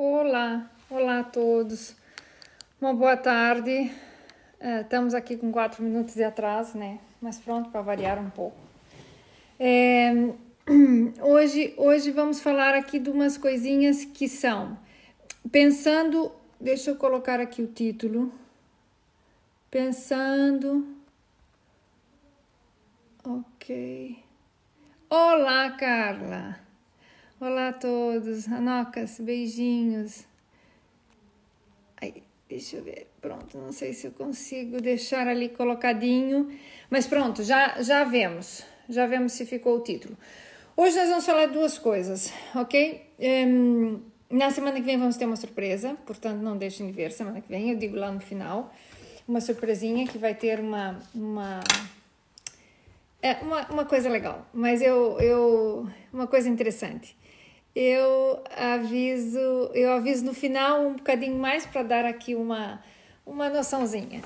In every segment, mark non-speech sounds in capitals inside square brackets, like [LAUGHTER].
Olá, olá a todos. Uma boa tarde. Uh, estamos aqui com quatro minutos de atraso, né? Mas pronto, para variar um pouco. É, [CLEARS THROAT] hoje, hoje vamos falar aqui de umas coisinhas que são pensando. Deixa eu colocar aqui o título. Pensando. Ok. Olá, Carla. Olá a todos, Anocas, beijinhos. Aí, deixa eu ver, pronto, não sei se eu consigo deixar ali colocadinho, mas pronto, já, já vemos, já vemos se ficou o título. Hoje nós vamos falar duas coisas, ok? Um, na semana que vem vamos ter uma surpresa, portanto não deixem de ver semana que vem, eu digo lá no final, uma surpresinha que vai ter uma, uma é uma, uma coisa legal, mas eu, eu uma coisa interessante eu aviso, eu aviso no final um bocadinho mais para dar aqui uma, uma noçãozinha.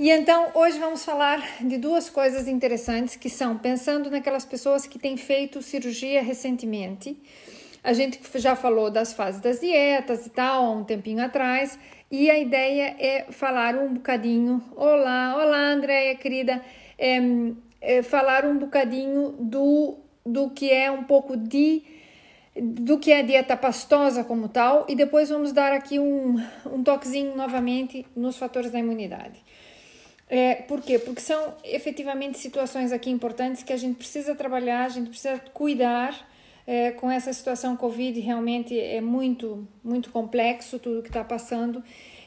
E então hoje vamos falar de duas coisas interessantes que são pensando naquelas pessoas que têm feito cirurgia recentemente. A gente já falou das fases das dietas e tal, há um tempinho atrás, e a ideia é falar um bocadinho. Olá, olá, Andréia, querida. É, é, falar um bocadinho do, do que é um pouco de do que é a dieta pastosa como tal e depois vamos dar aqui um, um toquezinho novamente nos fatores da imunidade. É, por quê? Porque são efetivamente situações aqui importantes que a gente precisa trabalhar, a gente precisa cuidar é, com essa situação Covid, realmente é muito, muito complexo tudo que está passando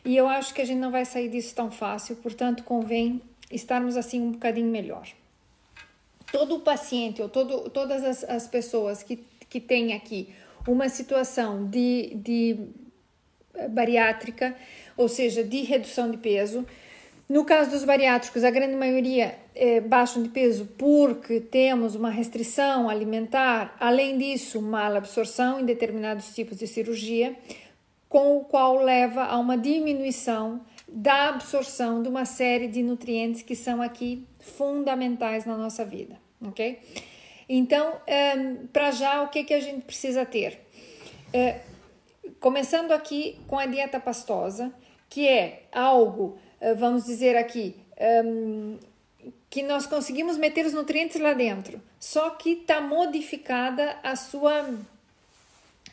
e eu acho que a gente não vai sair disso tão fácil, portanto, convém estarmos assim um bocadinho melhor. Todo paciente ou todo, todas as, as pessoas que que tem aqui uma situação de, de bariátrica, ou seja, de redução de peso. No caso dos bariátricos, a grande maioria é, baixam de peso porque temos uma restrição alimentar, além disso, malabsorção em determinados tipos de cirurgia, com o qual leva a uma diminuição da absorção de uma série de nutrientes que são aqui fundamentais na nossa vida, ok? Então, um, para já, o que, que a gente precisa ter? É, começando aqui com a dieta pastosa, que é algo, eh, vamos dizer aqui, um, que nós conseguimos meter os nutrientes lá dentro, só que está modificada a sua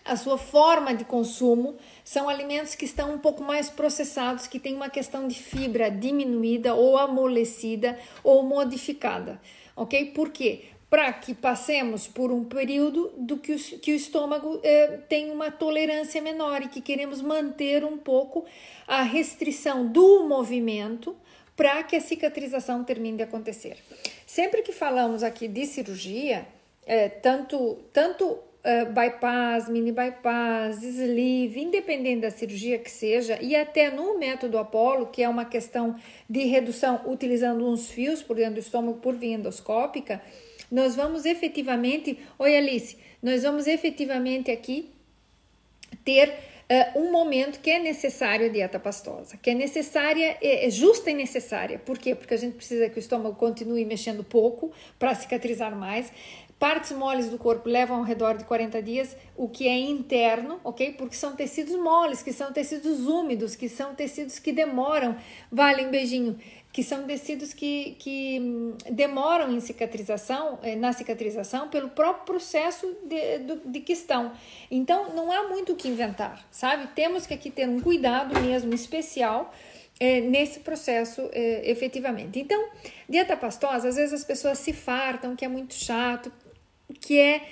a sua forma de consumo são alimentos que estão um pouco mais processados, que tem uma questão de fibra diminuída ou amolecida ou modificada, ok? Por quê? Para que passemos por um período do que o, que o estômago eh, tem uma tolerância menor e que queremos manter um pouco a restrição do movimento para que a cicatrização termine de acontecer. Sempre que falamos aqui de cirurgia, eh, tanto, tanto Uh, bypass, mini bypass, sleeve, independente da cirurgia que seja, e até no método Apollo, que é uma questão de redução utilizando uns fios por dentro do estômago por via endoscópica, nós vamos efetivamente, oi Alice, nós vamos efetivamente aqui ter uh, um momento que é necessário a dieta pastosa, que é necessária, é, é justa e necessária. Por quê? Porque a gente precisa que o estômago continue mexendo pouco para cicatrizar mais. Partes moles do corpo levam ao redor de 40 dias, o que é interno, ok? Porque são tecidos moles, que são tecidos úmidos, que são tecidos que demoram. Vale um beijinho que são tecidos que, que hum, demoram em cicatrização, eh, na cicatrização pelo próprio processo de, de, que estão. Então, não há muito o que inventar, sabe? Temos que aqui ter um cuidado mesmo especial é, nesse processo é, efetivamente. Então, dieta pastosa, às vezes as pessoas se fartam, que é muito chato, que é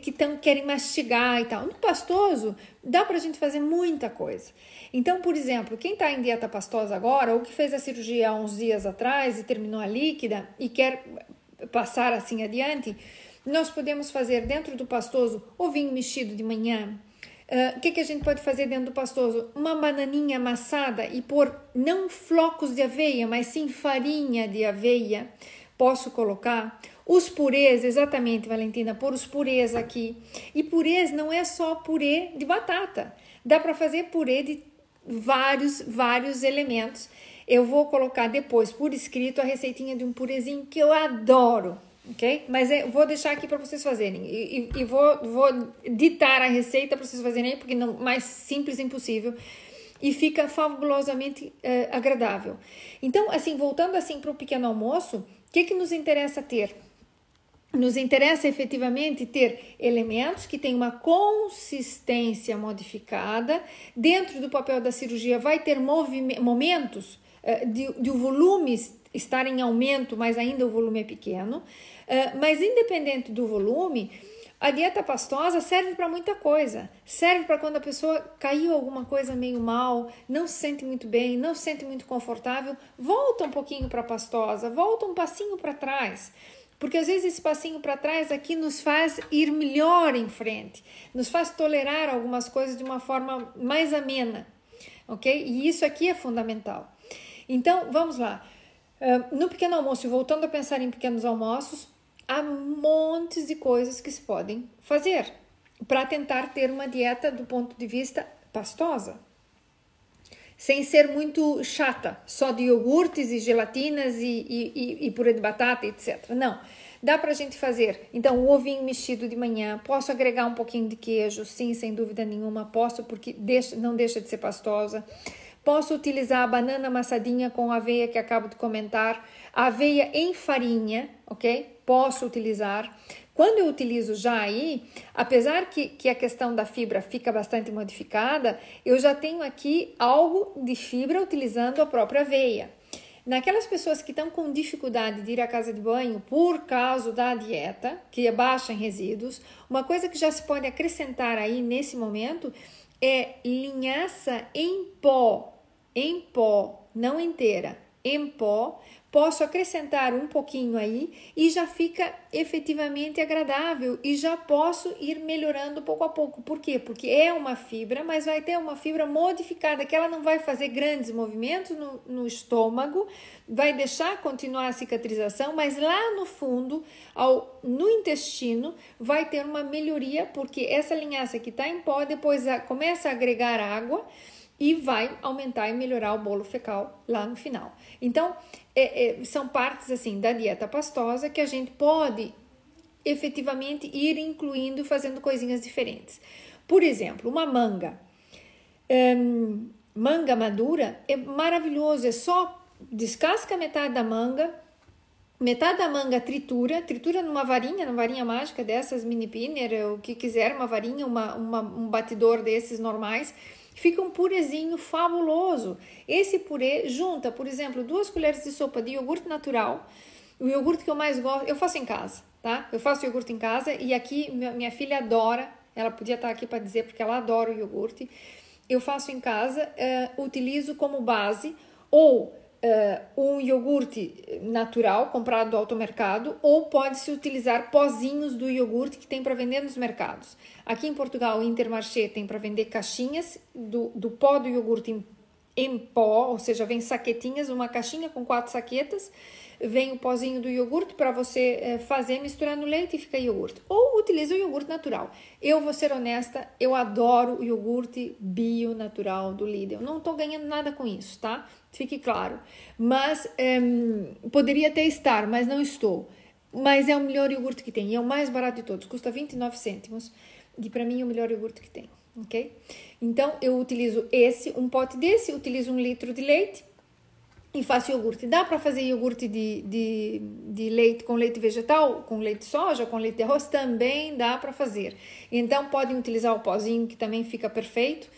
que tão, querem mastigar e tal. No pastoso, dá para a gente fazer muita coisa. Então, por exemplo, quem está em dieta pastosa agora, ou que fez a cirurgia há uns dias atrás e terminou a líquida e quer passar assim adiante, nós podemos fazer dentro do pastoso ovinho mexido de manhã. Ah, o uh, que, que a gente pode fazer dentro do pastoso? Uma bananinha amassada e pôr não flocos de aveia, mas sim farinha de aveia. Posso colocar os purês, exatamente, Valentina, pôr os purês aqui. E purês não é só purê de batata. Dá para fazer purê de vários, vários elementos. Eu vou colocar depois por escrito a receitinha de um purezinho que eu adoro, ok? Mas é, vou deixar aqui para vocês fazerem e, e, e, vou, vou ditar a receita para vocês fazerem, porque não mais simples impossível e fica fabulosamente uh, agradável. Então, assim, voltando assim para o pequeno almoço, o que, que nos interessa ter? Nos interessa efetivamente ter elementos que têm uma consistência modificada. Dentro do papel da cirurgia, vai ter momentos uh, de, o volume estar em aumento, mas ainda o volume é pequeno. Uh, mas, independente do volume, a dieta pastosa serve para muita coisa. Serve para quando a pessoa caiu alguma coisa meio mal, não se sente muito bem, não se sente muito confortável, volta um pouquinho para a pastosa, volta um passinho para trás. Porque às vezes esse passinho para trás aqui nos faz ir melhor em frente, nos faz tolerar algumas coisas de uma forma mais amena, ok? E isso aqui é fundamental. Então, vamos lá. Uh, no pequeno almoço, voltando a pensar em pequenos almoços, há montes de coisas que se podem fazer para tentar ter uma dieta do ponto de vista pastosa. Sem ser muito chata, só de iogurtes e gelatinas e, e, e, purê de batata, etc. Não, dá para a gente fazer. Então, o ovinho mexido de manhã, posso agregar um pouquinho de queijo, sim, sem dúvida nenhuma, posso, porque deixa, não deixa de ser pastosa. Posso utilizar a banana amassadinha com aveia que acabo de comentar, aveia em farinha, ok? Posso utilizar. Quando eu utilizo já aí, apesar que, que a questão da fibra fica bastante modificada, eu já tenho aqui algo de fibra utilizando a própria aveia. Naquelas pessoas que estão com dificuldade de ir à casa de banho por causa da dieta, que é baixa em resíduos, uma coisa que já se pode acrescentar aí nesse momento é linhaça em pó em pó, não inteira, em pó, posso acrescentar um pouquinho aí e já fica efetivamente agradável e já posso ir melhorando pouco a pouco. Por quê? Porque é uma fibra, mas vai ter uma fibra modificada que ela não vai fazer grandes movimentos no, no estômago, vai deixar continuar a cicatrização, mas lá no fundo, ao, no intestino, vai ter uma melhoria, porque essa linhaça que está em pó depois a, começa a agregar água e vai aumentar e melhorar o bolo fecal lá no final. Então, é, é, são partes assim da dieta pastosa que a gente pode efetivamente ir incluindo, fazendo coisinhas diferentes. Por exemplo, uma manga. Um, manga madura é maravilhoso, é só descasca metade da manga, metade da manga tritura, tritura numa varinha, numa varinha mágica dessas mini pinner, o que quiser, uma varinha, uma, uma, um batidor desses normais fica um purezinho fabuloso. Esse purê junta, por exemplo, duas colheres de sopa de iogurte natural, o iogurte que eu mais gosto, eu faço em casa, tá? Eu faço iogurte em casa e aqui minha filha adora, ela podia estar aqui para dizer porque ela adora o iogurte. Eu faço em casa, uh, utilizo como base ou uh, um iogurte natural comprado do automercado ou pode-se utilizar pozinhos do iogurte que tem para vender nos mercados. Aqui em Portugal, o Intermarché tem para vender caixinhas do, do pó do iogurte em, em pó, ou seja, vem saquetinhas, uma caixinha com quatro saquetas vem o pozinho do iogurte para você é, fazer, misturar no leite e fica iogurte. Ou utiliza o iogurte natural. Eu vou ser honesta, eu adoro o iogurte bio natural do Lidl. Não estou ganhando nada com isso, tá? Fique claro. Mas é, poderia até estar, mas não estou. Mas é o melhor iogurte que tem. E é o mais barato de todos. Custa 29 cêntimos. E para mim é o melhor iogurte que tem. Ok? Então eu utilizo esse, um pote desse, utilizo um litro de leite e faço iogurte. Dá para fazer iogurte de, de, de, leite com leite vegetal, com leite de soja, com leite de arroz? Também dá para fazer. Então podem utilizar o pozinho que também fica perfeito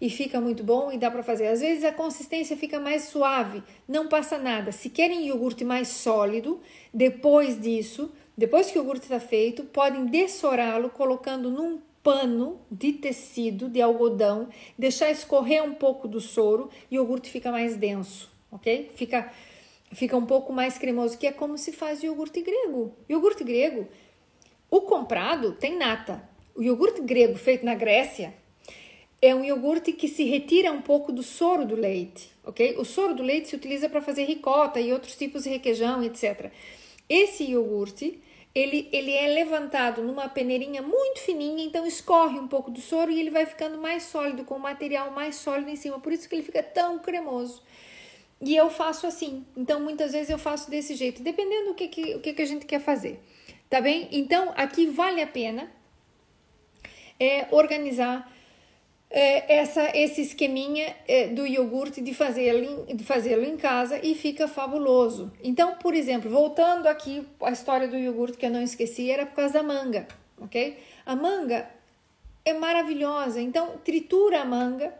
e fica muito bom e dá para fazer. Às vezes a consistência fica mais suave, não passa nada. Se querem iogurte mais sólido, depois disso, depois que o iogurte está feito, podem dessorá-lo colocando num pano de tecido de algodão, deixar escorrer um pouco do soro e o iogurte fica mais denso ok? Fica, fica um pouco mais cremoso, que é como se faz o iogurte grego. Iogurte grego, o comprado tem nata. O iogurte grego feito na Grécia é um iogurte que se retira um pouco do soro do leite, ok? O soro do leite se utiliza para fazer ricota e outros tipos de requeijão, etc. Esse iogurte, ele, ele é levantado numa peneirinha muito fininha, então escorre um pouco do soro e ele vai ficando mais sólido, com o material mais sólido em cima. Por isso que ele fica tão cremoso. E eu faço assim. Então, muitas vezes eu faço desse jeito, dependendo do que, que, o que, que a gente quer fazer. Tá bem? Então, aqui vale a pena é, organizar essa, esse esqueminha é, do iogurte de fazê-lo de fazê em casa e fica fabuloso. Então, por exemplo, voltando aqui a história do iogurte que eu não esqueci, era por causa da manga, ok? A manga é maravilhosa, então tritura a manga,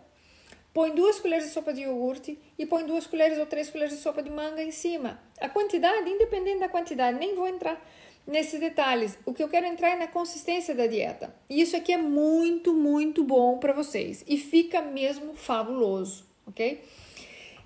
põe duas colheres de sopa de iogurte e põe duas colheres ou três colheres de sopa de manga em cima. A quantidade, independente da quantidade, nem vou entrar nesses detalhes. O que eu quero entrar é na consistência da dieta. E isso aqui é muito, muito bom para vocês e fica mesmo fabuloso, ok?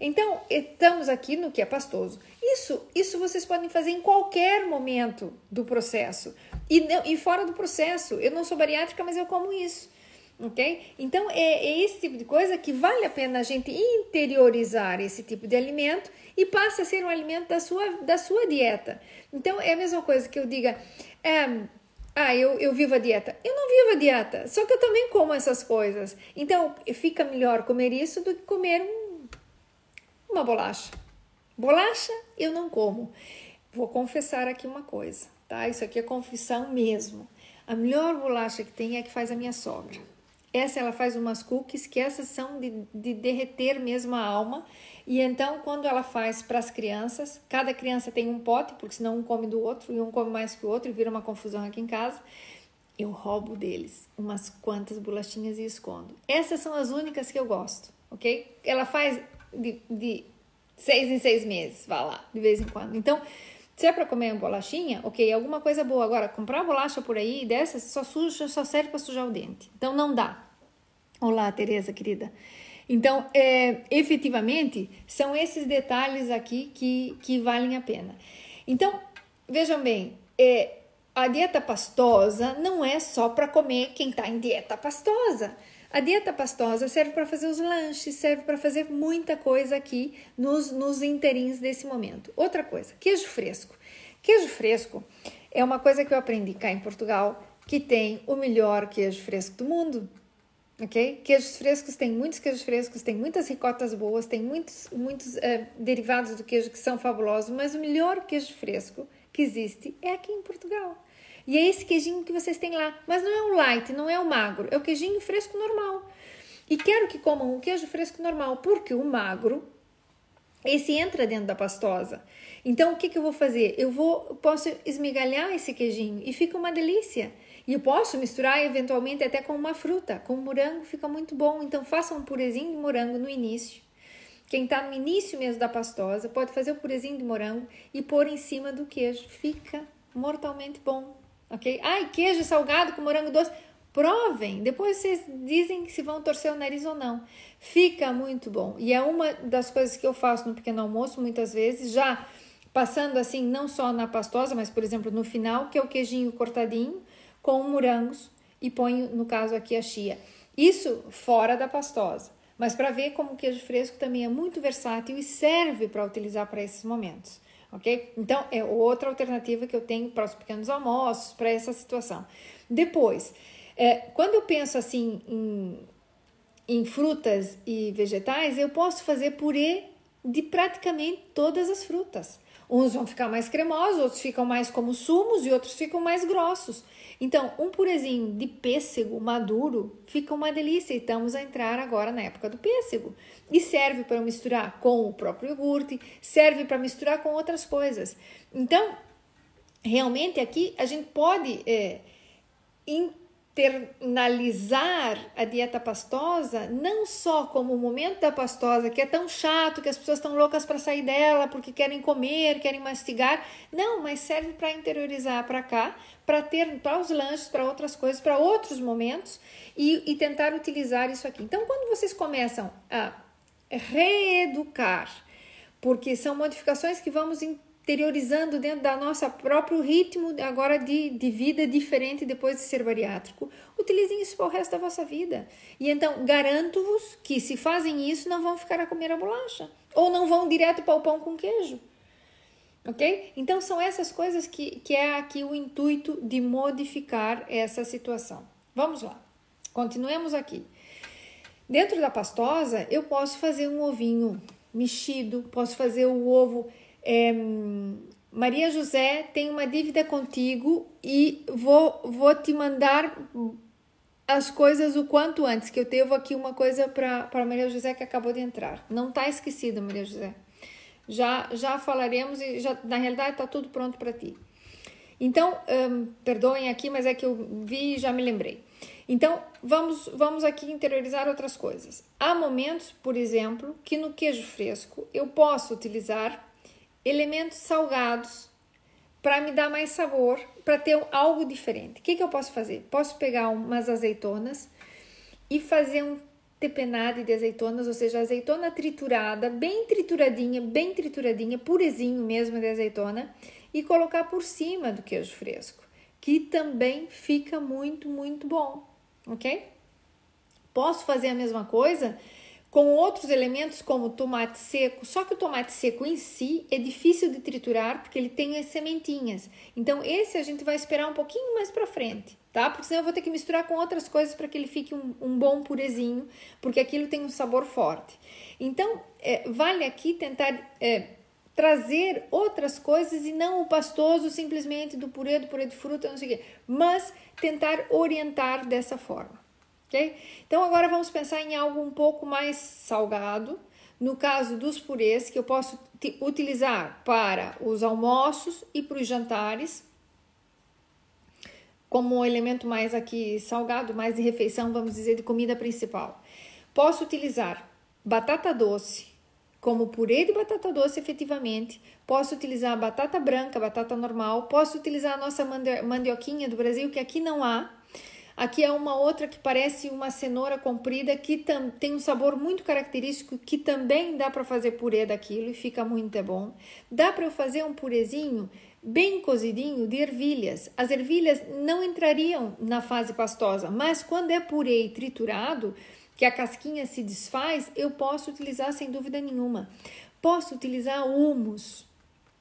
Então, estamos aqui no que é pastoso. Isso, isso vocês podem fazer em qualquer momento do processo. E, e fora do processo. Eu não sou bariátrica, mas eu como isso. Ok? Então, é, é esse tipo de coisa que vale a pena a gente interiorizar esse tipo de alimento e passa a ser um alimento da sua, da sua dieta. Então, é a mesma coisa que eu diga, é, ah, eu, eu vivo a dieta. Eu não vivo a dieta, só que eu também como essas coisas. Então, fica melhor comer isso do que comer um, uma bolacha. Bolacha eu não como. Vou confessar aqui uma coisa, tá? Isso aqui é confissão mesmo. A melhor bolacha que tem é a que faz a minha sogra. Essa ela faz umas cookies que essas são de, de derreter mesmo a alma. E então, quando ela faz para as crianças, cada criança tem um pote, porque senão um come do outro e um come mais que o outro e vira uma confusão aqui em casa. Eu roubo deles umas quantas bolachinhas e escondo. Essas são as únicas que eu gosto, ok? Ela faz de, de seis em seis meses, vá lá, de vez em quando. Então, se é para comer uma bolachinha, ok, alguma coisa boa. Agora, comprar bolacha por aí dessas só suja, só serve para sujar o dente. Então não dá. Olá, Tereza, querida. Então, é, efetivamente, são esses detalhes aqui que, que valem a pena. Então, vejam bem, é, a dieta pastosa não é só para comer quem está em dieta pastosa. A dieta pastosa serve para fazer os lanches, serve para fazer muita coisa aqui nos, nos interins desse momento. Outra coisa, queijo fresco. Queijo fresco é uma coisa que eu aprendi cá em Portugal, que tem o melhor queijo fresco do mundo. Ok? Queijos frescos, tem muitos queijos frescos, tem muitas ricotas boas, tem muitos, muitos uh, derivados do queijo que são fabulosos, mas o melhor queijo fresco que existe é aqui em Portugal. E é esse queijinho que vocês têm lá. Mas não é o light, não é o magro, é o queijinho fresco normal. E quero que comam o queijo fresco normal, porque o magro, esse entra dentro da pastosa. Então, o que, que eu vou fazer? Eu vou, posso esmigalhar esse queijinho e fica uma delícia. E eu posso misturar eventualmente até com uma fruta, com morango fica muito bom. Então, faça um purezinho de morango no início. Quem está no início mesmo da pastosa pode fazer o purezinho de morango e pôr em cima do queijo. Fica mortalmente bom ok? Ai, queijo salgado com morango doce. Provem, depois vocês dizem se vão torcer o nariz ou não. Fica muito bom. E é uma das coisas que eu faço no pequeno almoço muitas vezes, já passando assim, não só na pastosa, mas por exemplo no final, que é o queijinho cortadinho com morangos e ponho, no caso aqui, a chia. Isso fora da pastosa. Mas para ver como o queijo fresco também é muito versátil e serve para utilizar para esses momentos ok? Então, é outra alternativa que eu tenho para os pequenos almoços, para essa situação. Depois, é, quando eu penso assim em, em frutas e vegetais, eu posso fazer purê de praticamente todas as frutas. Uns vão ficar mais cremosos, outros ficam mais como sumos e outros ficam mais grossos. Então, um purezinho de pêssego maduro fica uma delícia e estamos a entrar agora na época do pêssego. E serve para misturar com o próprio iogurte, serve para misturar com outras coisas. Então, realmente aqui a gente pode é, internalizar a dieta pastosa não só como o momento da pastosa, que é tão chato que as pessoas estão loucas para sair dela porque querem comer, querem mastigar. Não, mas serve para interiorizar para cá, para ter para os lanches, para outras coisas, para outros momentos e, e tentar utilizar isso aqui. Então, quando vocês começam a reeducar, porque são modificações que vamos interiorizando dentro da nossa próprio ritmo agora de, de vida diferente depois de ser bariátrico. Utilizem isso para o resto da vossa vida. E então, garanto-vos que se fazem isso, não vão ficar a comer a bolacha. Ou não vão direto para o pão com queijo. Ok? Então, são essas coisas que, que é aqui o intuito de modificar essa situação. Vamos lá. Continuemos aqui. Dentro da pastosa, eu posso fazer um ovinho mexido, posso fazer o ovo é, Maria José tem uma dívida contigo e vou, vou te mandar as coisas o quanto antes, que eu devo aqui uma coisa para Maria José que acabou de entrar. Não está esquecido, Maria José. Já, já falaremos e já, na realidade está tudo pronto para ti. Então, um, perdoem aqui, mas é que eu vi e já me lembrei. Então, vamos, vamos aqui interiorizar outras coisas. Há momentos, por exemplo, que no queijo fresco eu posso utilizar elementos salgados para me dar mais sabor, para ter algo diferente. O que, que eu posso fazer? Posso pegar umas azeitonas e fazer um tepenade de azeitonas, ou seja, azeitona triturada, bem trituradinha, bem trituradinha, purezinho mesmo de azeitona, e colocar por cima do queijo fresco, que também fica muito, muito bom, ok? Posso fazer a mesma coisa com outros elementos como tomate seco, só que o tomate seco em si é difícil de triturar porque ele tem as sementinhas. Então esse a gente vai esperar um pouquinho mais para frente, tá? Porque senão eu vou ter que misturar com outras coisas para que ele fique um, um, bom purezinho, porque aquilo tem um sabor forte. Então é, vale aqui tentar é, trazer outras coisas e não o pastoso simplesmente do purê, do purê de fruta, não sei o quê, mas tentar orientar dessa forma ok? Então agora vamos pensar em algo um pouco mais salgado. No caso dos purês, que eu posso utilizar para os almoços e para os jantares, como um elemento mais aqui salgado, mais de refeição, vamos dizer, de comida principal. Posso utilizar batata doce como purê de batata doce, efetivamente. Posso utilizar batata branca, batata normal. Posso utilizar a nossa mandioquinha do Brasil, que aqui não há, Aqui é uma outra que parece uma cenoura comprida que tem um sabor muito característico que também dá para fazer purê daquilo e fica muito bom. Dá para eu fazer um purezinho bem cozidinho de ervilhas. As ervilhas não entrariam na fase pastosa, mas quando é purê e triturado, que a casquinha se desfaz, eu posso utilizar sem dúvida nenhuma. Posso utilizar humus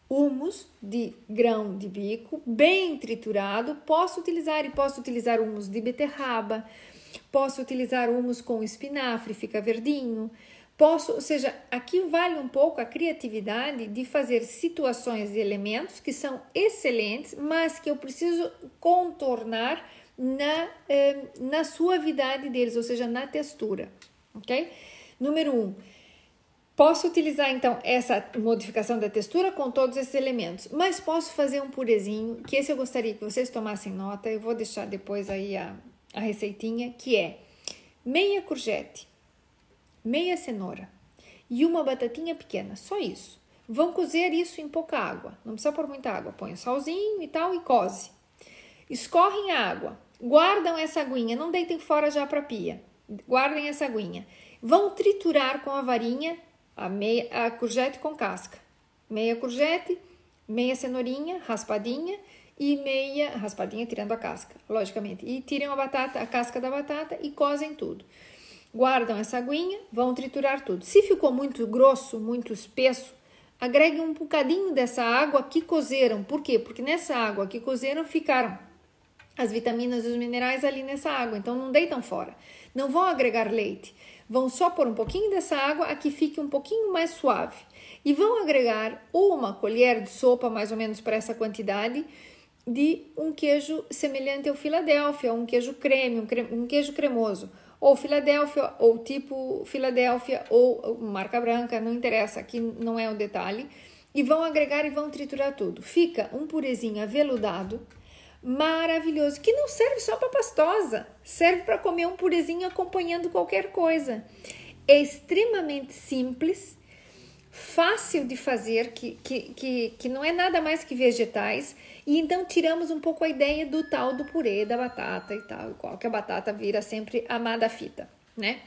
humus de grão de bico, bem triturado. Posso utilizar e posso utilizar humus de beterraba, posso utilizar humus com espinafre, fica verdinho. Posso, ou seja, aqui vale um pouco a criatividade de fazer situações e elementos que são excelentes, mas que eu preciso contornar na, eh, na suavidade deles, ou seja, na textura, ok? Número um, Posso utilizar então essa modificação da textura com todos esses elementos, mas posso fazer um purezinho, que esse eu gostaria que vocês tomassem nota, eu vou deixar depois aí a, a receitinha, que é meia courgette, meia cenoura e uma batatinha pequena, só isso. Vão cozer isso em pouca água, não precisa pôr muita água, põe o salzinho e tal e coze. Escorrem a água, guardam essa aguinha, não deitem fora já para pia, guardem essa aguinha. Vão triturar com a varinha a, meia, a courgette com casca. Meia courgette, meia cenourinha raspadinha e meia raspadinha tirando a casca, logicamente. E tiram a batata, a casca da batata e cozem tudo. Guardam essa aguinha, vão triturar tudo. Se ficou muito grosso, muito espesso, agreguem um bocadinho dessa água que cozeram. Por quê? Porque nessa água que cozeram ficaram as vitaminas e os minerais ali nessa água, então não deitam fora. Não vão agregar leite vão só pôr um pouquinho dessa água a que fique um pouquinho mais suave. E vão agregar uma colher de sopa, mais ou menos para essa quantidade, de um queijo semelhante ao Filadélfia, um queijo creme, um, creme, um queijo cremoso, ou Filadélfia, ou tipo Filadélfia, ou marca branca, não interessa, aqui não é o detalhe, e vão agregar e vão triturar tudo. Fica um purezinho aveludado, maravilhoso, que não serve só para pastosa, serve para comer um purezinho acompanhando qualquer coisa. É extremamente simples, fácil de fazer, que, que, que, que não é nada mais que vegetais, e então tiramos um pouco a ideia do tal do purê da batata e tal, igual que a batata vira sempre amada fita, né?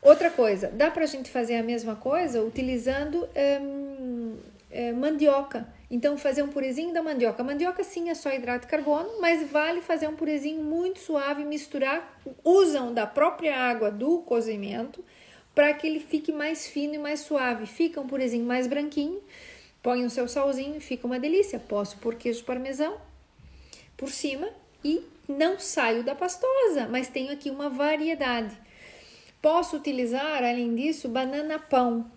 Outra coisa, dá para a gente fazer a mesma coisa utilizando hum, é, mandioca. Então, fazer um purezinho da mandioca. Mandioca sim é só hidrato de carbono, mas vale fazer um purezinho muito suave, misturar. Usam da própria água do cozimento para que ele fique mais fino e mais suave. Fica um purezinho mais branquinho. Põe o seu salzinho, fica uma delícia. Posso pôr queijo parmesão por cima e não saio da pastosa, mas tenho aqui uma variedade. Posso utilizar, além disso, banana pão.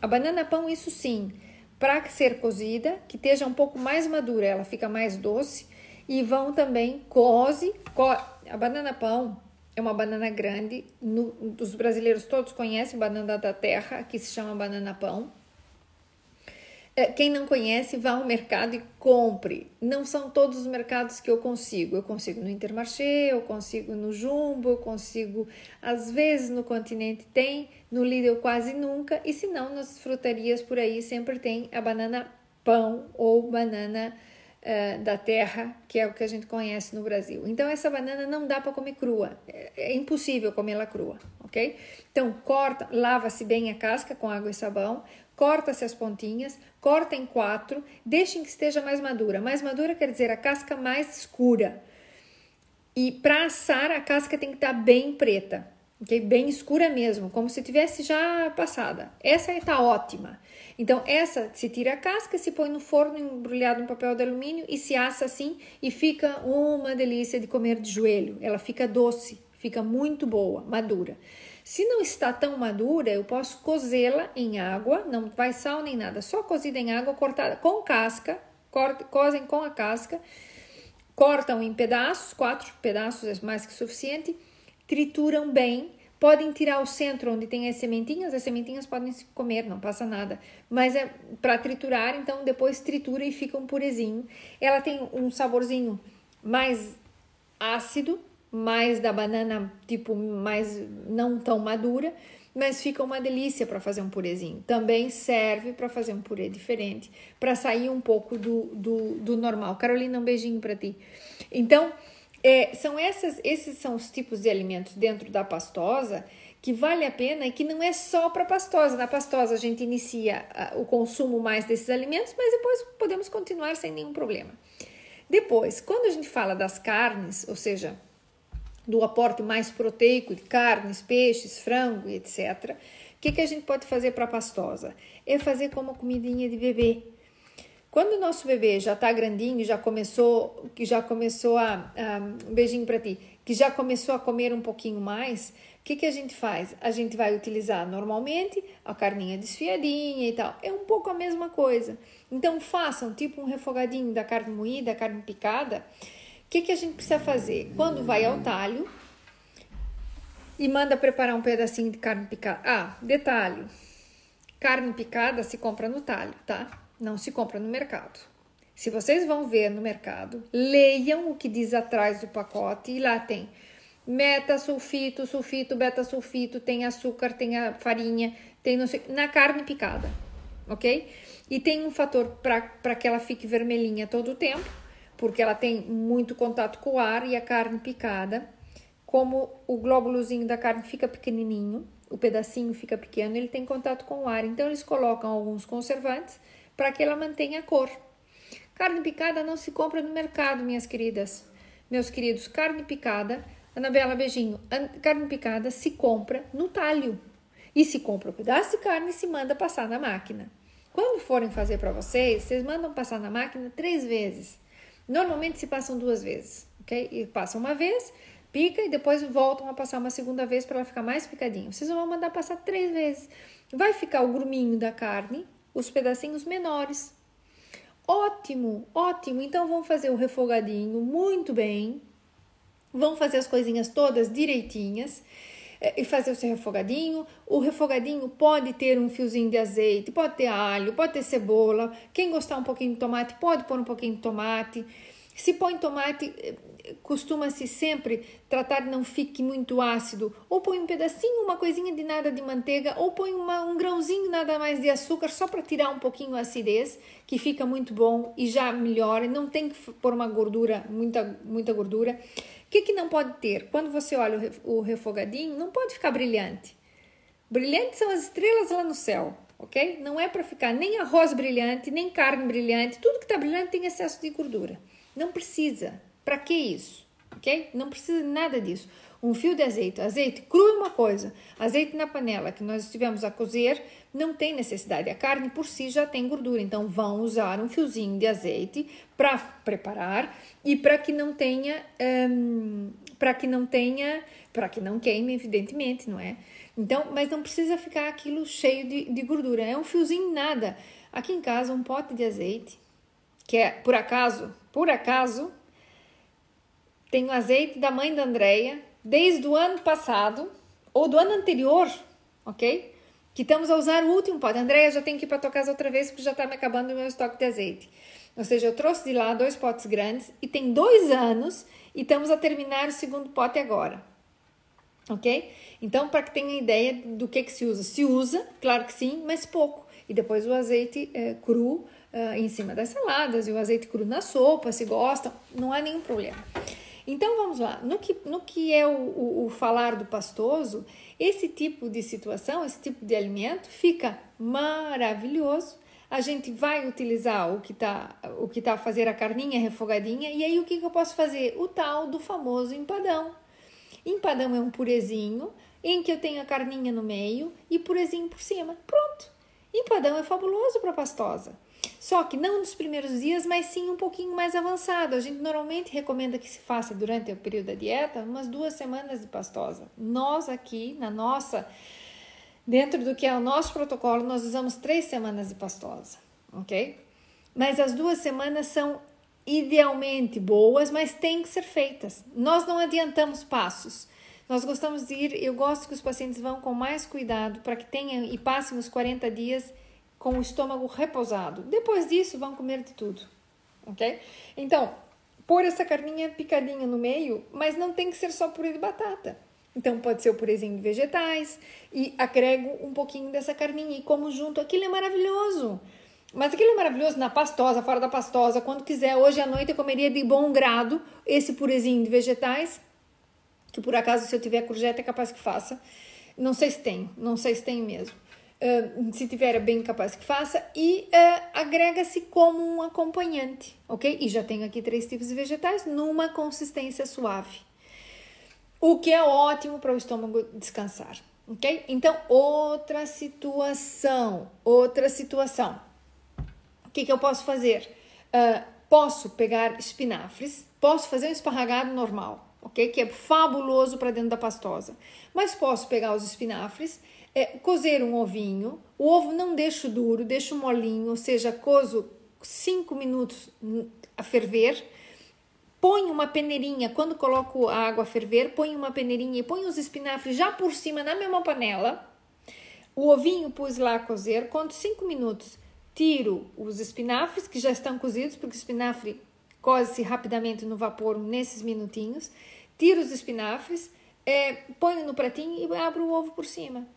A banana pão, isso sim, para ser cozida, que esteja um pouco mais madura, ela fica mais doce. E vão também coze, co a banana pão é uma banana grande, no, os brasileiros todos conhecem banana da terra, que se chama banana pão. É, quem não conhece, vá ao mercado e compre. Não são todos os mercados que eu consigo. Eu consigo no Intermarché, eu consigo no Jumbo, eu consigo às vezes no Continente tem, no Lidl quase nunca, e se não nas frutarias por aí sempre tem a banana pão ou banana uh, da terra, que é o que a gente conhece no Brasil. Então essa banana não dá para comer crua, é, é impossível comê-la crua, ok? Então corta, lava-se bem a casca com água e sabão, corta-se as pontinhas, corta em quatro, deixem que esteja mais madura. Mais madura quer dizer a casca mais escura. E para assar, a casca tem que estar tá bem preta, ok? Bem escura mesmo, como se tivesse já passada. Essa está ótima. Então, essa se tira a casca, se põe no forno embrulhado em papel de alumínio e se assa assim e fica uma delícia de comer de joelho. Ela fica doce, fica muito boa, madura. Se não está tão madura, eu posso cozê-la em água, não vai sal nem nada, só cozida em água, cortada com casca, cozem com a casca, cortam em pedaços, quatro pedaços é mais que suficiente, trituram bem, podem tirar o centro onde tem as sementinhas, as sementinhas podem se comer, não passa nada, mas é para triturar, então depois tritura e fica um purezinho. Ela tem um saborzinho mais ácido, mais da banana, tipo, mais não tão madura, mas fica uma delícia para fazer um purezinho. Também serve para fazer um purê diferente, para sair um pouco do, do, do normal. Carolina, um beijinho para ti. Então, é, são essas, esses são os tipos de alimentos dentro da pastosa que vale a pena e que não é só para pastosa. Na pastosa a gente inicia o consumo mais desses alimentos, mas depois podemos continuar sem nenhum problema. Depois, quando a gente fala das carnes, ou seja, do aporte mais proteico de carnes, peixes, frango, etc. O que, que a gente pode fazer para a pastosa? É fazer como comidinha de bebê. Quando o nosso bebê já está grandinho, já começou, que já começou a, um beijinho para ti, que já começou a comer um pouquinho mais, o que, que a gente faz? A gente vai utilizar normalmente a carninha desfiadinha e tal. É um pouco a mesma coisa. Então façam tipo um refogadinho da carne moída, carne picada o que, que a gente precisa fazer? Quando vai ao talho e manda preparar um pedacinho de carne picada. Ah, detalhe: carne picada se compra no talho, tá? Não se compra no mercado. Se vocês vão ver no mercado, leiam o que diz atrás do pacote e lá tem meta sulfito, sulfito, beta sulfito, tem açúcar, tem a farinha, tem sei, na carne picada, ok? E tem um fator para que ela fique vermelhinha todo o tempo porque ela tem muito contato com o ar e a carne picada. Como o glóbulozinho da carne fica pequenininho, o pedacinho fica pequeno, ele tem contato com o ar. Então eles colocam alguns conservantes para que ela mantenha a cor. Carne picada não se compra no mercado, minhas queridas. Meus queridos, carne picada, Anabela, beijinho. Carne picada se compra no talho. E se compra um pedaço de carne e se manda passar na máquina. Quando forem fazer para vocês, vocês mandam passar na máquina três vezes. Normalmente se passam duas vezes, ok? E passam uma vez, pica e depois voltam a passar uma segunda vez para ela ficar mais picadinho. Vocês vão mandar passar três vezes. Vai ficar o gruminho da carne, os pedacinhos menores. Ótimo, ótimo. Então vão fazer o refogadinho muito bem. Vão fazer as coisinhas todas direitinhas e fazer o seu refogadinho. O refogadinho pode ter um fiozinho de azeite, pode ter alho, pode ter cebola. Quem gostar um pouquinho de tomate, pode pôr um pouquinho de tomate. Se põe tomate, eh, costuma-se sempre tratar de não fique muito ácido, ou põe um pedacinho, uma coisinha de nada de manteiga, ou põe uma, um grãozinho nada mais de açúcar, só para tirar um pouquinho a acidez, que fica muito bom e já melhora, não tem que pôr uma gordura, muita, muita gordura. O que, que não pode ter? Quando você olha o refogadinho, não pode ficar brilhante. Brilhante são as estrelas lá no céu, ok? Não é para ficar nem arroz brilhante, nem carne brilhante. Tudo que está brilhante tem excesso de gordura. Não precisa. Para que isso? Ok? Não precisa nada disso. Um fio de azeite. Azeite cru é uma coisa. Azeite na panela que nós estivemos a cozer não tem necessidade. A carne por si já tem gordura. Então vão usar um fiozinho de azeite para preparar e para que não tenha, um, para que não tenha, para que não queime, evidentemente, não é? Então, mas não precisa ficar aquilo cheio de, de gordura. É um fiozinho nada. aqui em casa um pote de azeite, que é por acaso, por acaso, tenho azeite da mãe da Andreia desde o ano passado ou do ano anterior, ok? Que estamos a usar o último pote. A Andreia já tem que ir para tua casa outra vez porque já está me acabando o meu estoque de azeite. Ou seja, eu trouxe de lá dois potes grandes e tem dois anos e estamos a terminar o segundo pote agora. Ok? Então, para que tenha ideia do que, que se usa. Se usa, claro que sim, mas pouco. E depois o azeite é, cru é, em cima das saladas e o azeite cru na sopa, se gostam, não há nenhum problema. Então vamos lá, no que, no que é o, o, o falar do pastoso, esse tipo de situação, esse tipo de alimento fica maravilhoso. A gente vai utilizar o que tá o que tá a fazer a carninha refogadinha e aí o que, que eu posso fazer? O tal do famoso empadão. Empadão é um purezinho em que eu tenho a carninha no meio e purezinho por cima. Pronto. Empadão é fabuloso para pastosa só que não nos primeiros dias mas sim um pouquinho mais avançado a gente normalmente recomenda que se faça durante o período da dieta umas duas semanas de pastosa nós aqui na nossa Dentro do que é o nosso protocolo, nós usamos três semanas de pastosa, ok? Mas as duas semanas são idealmente boas, mas têm que ser feitas. Nós não adiantamos passos. Nós gostamos de ir, eu gosto que os pacientes vão com mais cuidado para que tenham e passem os 40 dias com o estômago repousado. Depois disso, vão comer de tudo, ok? Então, pôr essa carninha picadinha no meio, mas não tem que ser só purê de batata. Então pode ser o purezinho de vegetais e agrego um pouquinho dessa carninha e como junto. Aquilo é maravilhoso. Mas aquilo é maravilhoso na pastosa, fora da pastosa. Quando quiser, hoje à noite eu comeria de bom grado esse purezinho de vegetais. Que por acaso, se eu tiver courgette, é capaz que faça. Não sei se tem, não sei se tem mesmo. Uh, se tiver, bem capaz que faça. E uh, agrega-se como um acompanhante, ok? E já tenho aqui três tipos de vegetais numa consistência suave o que é ótimo para o estômago descansar, ok? Então, outra situação, outra situação. O que, que eu posso fazer? Uh, posso pegar espinafres, posso fazer um esparragado normal, ok? Que é fabuloso para dentro da pastosa. Mas posso pegar os espinafres, é, cozer um ovinho, o ovo não deixo duro, deixo molinho, ou seja, cozo 5 minutos a ferver, Põe uma peneirinha, quando coloco a água a ferver, põe uma peneirinha e põe os espinafres já por cima na mesma panela. O ovinho pus lá a cozer, conto 5 minutos. Tiro os espinafres que já estão cozidos, porque o espinafre coze-se rapidamente no vapor nesses minutinhos. Tiro os espinafres, é, ponho no pratinho e abro o ovo por cima.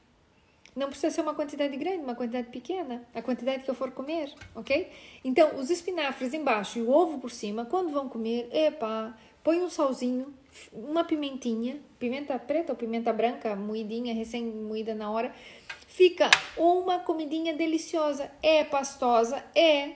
Não precisa ser uma quantidade grande, uma quantidade pequena, a quantidade que eu for comer, ok? Então, os espinafres embaixo e o ovo por cima, quando vão comer, epa, põe um salzinho, uma pimentinha, pimenta preta ou pimenta branca, moidinha, recém-moída na hora, fica uma comidinha deliciosa. É pastosa, é,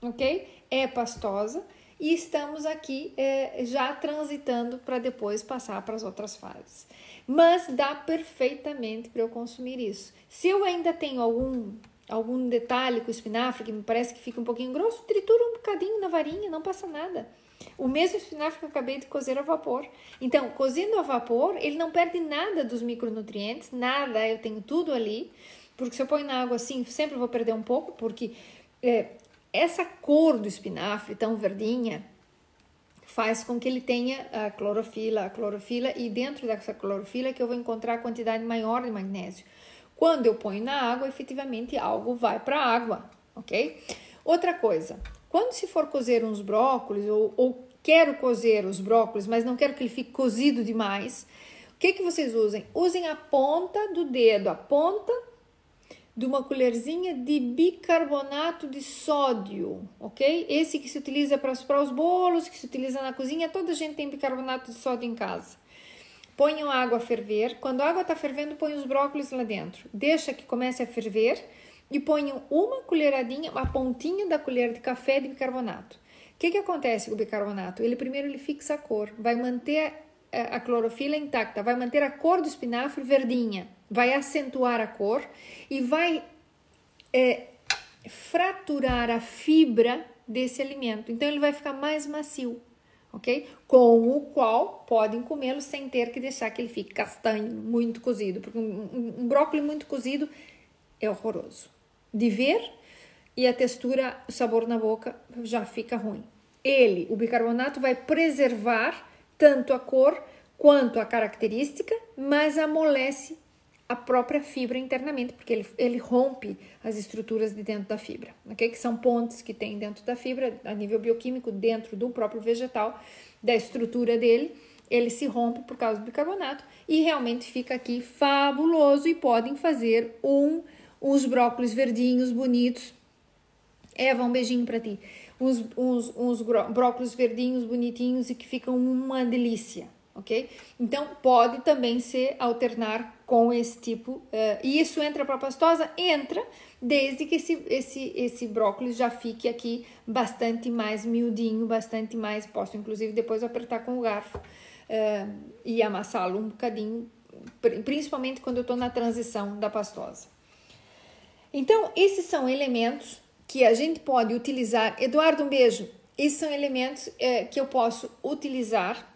ok? É pastosa e estamos aqui é, já transitando para depois passar para as outras fases mas dá perfeitamente para eu consumir isso. Se eu ainda tenho algum algum detalhe com o espinafre que me parece que fica um pouquinho grosso, tritura um bocadinho na varinha, não passa nada. O mesmo espinafre que eu acabei de cozer a vapor. Então, cozendo a vapor, ele não perde nada dos micronutrientes, nada, eu tenho tudo ali, porque se eu ponho na água assim, sempre vou perder um pouco, porque é, essa cor do espinafre tão verdinha, faz com que ele tenha a clorofila, a clorofila e dentro dessa clorofila que eu vou encontrar a quantidade maior de magnésio. Quando eu ponho na água, efetivamente algo vai para a água, ok? Outra coisa, quando se for cozer uns brócolis ou, ou quero cozer os brócolis, mas não quero que ele fique cozido demais, o que que vocês usem? Usem a ponta do dedo, a ponta de uma colherzinha de bicarbonato de sódio, ok? Esse que se utiliza para, para os bolos, que se utiliza na cozinha, toda a gente tem bicarbonato de sódio em casa. Ponham a água a ferver. Quando a água está fervendo, põe os brócolis lá dentro. Deixa que comece a ferver e ponham uma colheradinha, uma pontinha da colher de café de bicarbonato. O que, que acontece com o bicarbonato? Ele primeiro ele fixa a cor, vai manter a clorofila intacta, vai manter a cor do espinafre verdinha, vai acentuar a cor e vai é, fraturar a fibra desse alimento. Então ele vai ficar mais macio, ok? Com o qual podem comê-lo sem ter que deixar que ele fique castanho, muito cozido, porque um, um, brócolis muito cozido é horroroso de ver e a textura, o sabor na boca já fica ruim. Ele, o bicarbonato, vai preservar tanto a cor quanto a característica, mas amolece a própria fibra internamente, porque ele, ele rompe as estruturas de dentro da fibra, ok? Que são pontes que tem dentro da fibra, a nível bioquímico, dentro do próprio vegetal, da estrutura dele, ele se rompe por causa do bicarbonato e realmente fica aqui fabuloso e podem fazer um uns brócolis verdinhos bonitos. Eva, um beijinho para ti. Uns, uns, uns brócolis verdinhos bonitinhos e que ficam uma delícia ok? Então pode também se alternar com esse tipo, uh, e isso entra para a pastosa? Entra, desde que esse, esse, esse brócolis já fique aqui bastante mais miudinho, bastante mais, posso inclusive depois apertar com o garfo uh, e amassá-lo um bocadinho, principalmente quando eu estou na transição da pastosa. Então, esses são elementos que a gente pode utilizar. Eduardo, um beijo. Esses são elementos é, que eu posso utilizar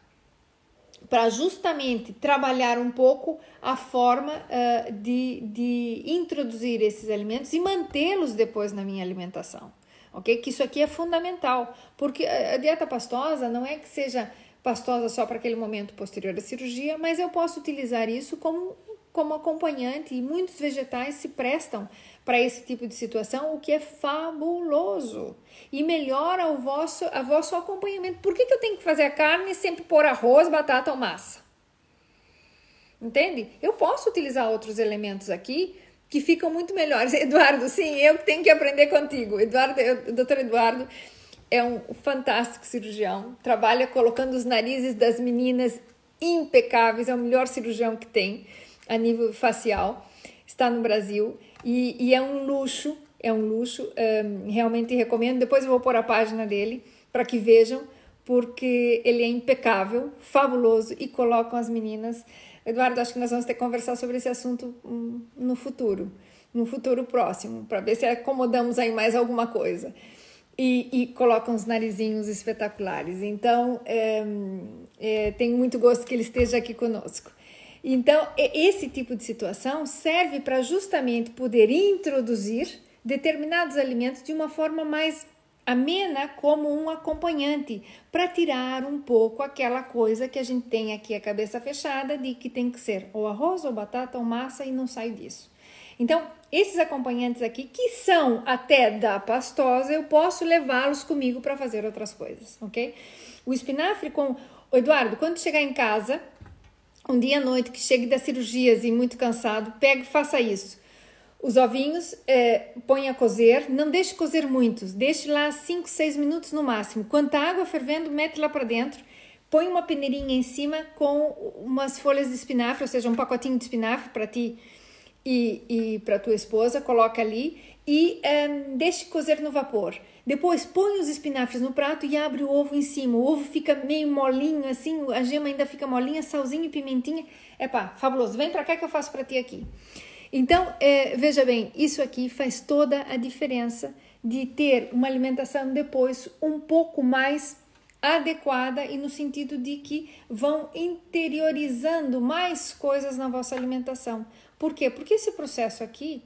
para justamente trabalhar um pouco a forma uh, de, de introduzir esses alimentos e mantê-los depois na minha alimentação. Ok? Que isso aqui é fundamental, porque a dieta pastosa não é que seja pastosa só para aquele momento posterior à cirurgia, mas eu posso utilizar isso como, como acompanhante e muitos vegetais se prestam para esse tipo de situação, o que é fabuloso e melhora o vosso, a vosso acompanhamento. Por que, que eu tenho que fazer a carne e sempre pôr arroz, batata ou massa? Entende? Eu posso utilizar outros elementos aqui que ficam muito melhores. [LAUGHS] Eduardo, sim, eu tenho que aprender contigo. Eduardo, eu, doutor Eduardo é um fantástico cirurgião, trabalha colocando os narizes das meninas impecáveis, é o melhor cirurgião que tem a nível facial, está no Brasil e, e é um luxo, é um luxo, um, realmente recomendo. Depois eu vou pôr a página dele para que vejam, porque ele é impecável, fabuloso e colocam as meninas. Eduardo, acho que nós vamos ter que conversar sobre esse assunto um, no futuro, no futuro próximo, para ver se acomodamos aí mais alguma coisa. E, e colocam os narizinhos espetaculares. Então, é, é, tenho muito gosto que ele esteja aqui conosco. Então, esse tipo de situação serve para justamente poder introduzir determinados alimentos de uma forma mais amena como um acompanhante, para tirar um pouco aquela coisa que a gente tem aqui a cabeça fechada de que tem que ser ou arroz ou batata ou massa e não sai disso. Então, esses acompanhantes aqui, que são até da pastosa, eu posso levá-los comigo para fazer outras coisas, ok? O espinafre com. Eduardo, quando chegar em casa, um dia à noite que chegue das cirurgias e muito cansado, pegue e faça isso. Os ovinhos é, põe a cozer, não deixe cozer muitos, deixe lá 5, 6 minutos no máximo. Quando a água fervendo, mete lá para dentro, põe uma peneirinha em cima com umas folhas de espinafre, ou seja, um pacotinho de espinafre para ti e, e para tua esposa, coloca ali e um, deixe cozer no vapor. Depois põe os espinafres no prato e abre o ovo em cima. O ovo fica meio molinho assim, a gema ainda fica molinha, salzinho e pimentinha. É pá, fabuloso. Vem para cá que eu faço para ti aqui. Então, é, veja bem, isso aqui faz toda a diferença de ter uma alimentação depois um pouco mais adequada e no sentido de que vão interiorizando mais coisas na vossa alimentação. Por quê? Porque esse processo aqui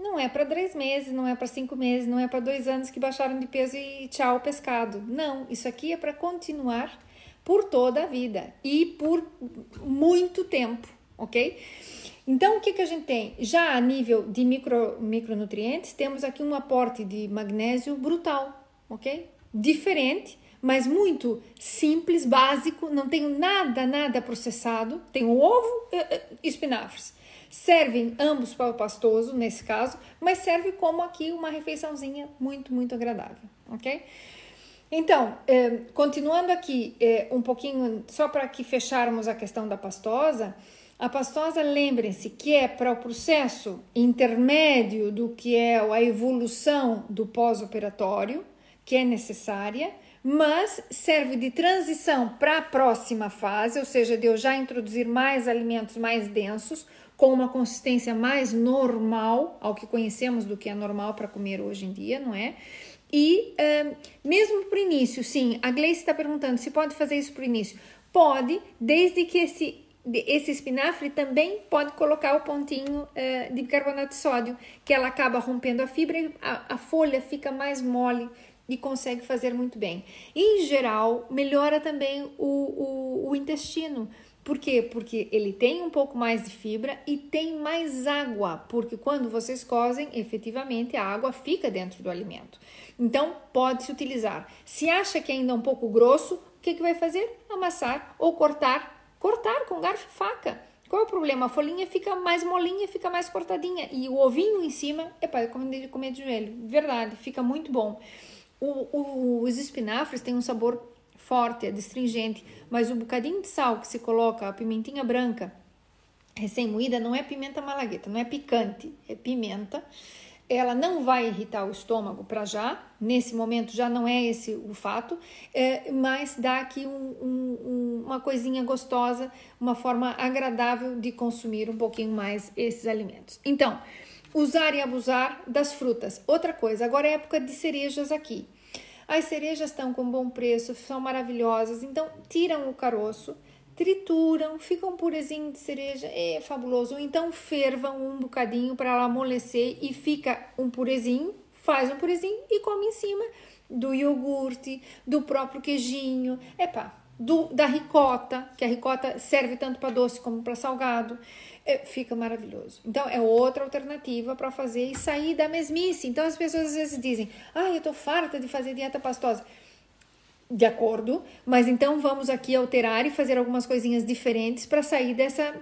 não é para três meses, não é para cinco meses, não é para dois anos que baixaram de peso e tchau pescado. Não, isso aqui é para continuar por toda a vida e por muito tempo, ok? Então, o que, que a gente tem? Já a nível de micro, micronutrientes, temos aqui um aporte de magnésio brutal, ok? Diferente, mas muito simples, básico, não tenho nada, nada processado. Tenho ovo e espinafres. Servem ambos para o pastoso, nesse caso, mas serve como aqui uma refeiçãozinha muito, muito agradável, ok? Então, eh, continuando aqui eh, um pouquinho, só para que fecharmos a questão da pastosa, a pastosa, lembrem-se que é para o processo intermédio do que é a evolução do pós-operatório, que é necessária, mas serve de transição para a próxima fase, ou seja, de eu já introduzir mais alimentos mais densos, com uma consistência mais normal ao que conhecemos do que é normal para comer hoje em dia, não é? E uh, mesmo para o início, sim, a Gleice está perguntando se pode fazer isso para o início. Pode, desde que esse esse espinafre também pode colocar o pontinho uh, de bicarbonato de sódio, que ela acaba rompendo a fibra e a, a folha fica mais mole e consegue fazer muito bem. Em geral, melhora também o, o, o intestino. Por quê? Porque ele tem um pouco mais de fibra e tem mais água, porque quando vocês cozem, efetivamente a água fica dentro do alimento. Então, pode-se utilizar. Se acha que ainda é um pouco grosso, o que, que vai fazer? Amassar ou cortar cortar com garfo e faca. Qual é o problema? A folhinha fica mais molinha, fica mais cortadinha. E o ovinho em cima é para comer, comer de joelho. Verdade, fica muito bom. O, o, os espinafres têm um sabor forte, é destringente, mas o bocadinho de sal que se coloca, a pimentinha branca recém-moída, não é pimenta malagueta, não é picante, é pimenta ela não vai irritar o estômago para já, nesse momento já não é esse o fato, é, mas dá aqui um, um, uma coisinha gostosa, uma forma agradável de consumir um pouquinho mais esses alimentos. Então, usar e abusar das frutas. Outra coisa, agora é época de cerejas aqui. As cerejas estão com bom preço, são maravilhosas, então tiram o caroço trituram, fica um purezinho de cereja, é fabuloso. Ou então fervam um bocadinho para ela amolecer e fica um purezinho, faz um purezinho e come em cima do iogurte, do próprio queijinho, epá, do, da ricota, que a ricota serve tanto para doce como para salgado, é, fica maravilhoso. Então é outra alternativa para fazer e sair da mesmice. Então as pessoas às vezes dizem: "Ah, eu tô farta de fazer dieta pastosa" de acordo, mas então vamos aqui alterar e fazer algumas coisinhas diferentes para sair dessa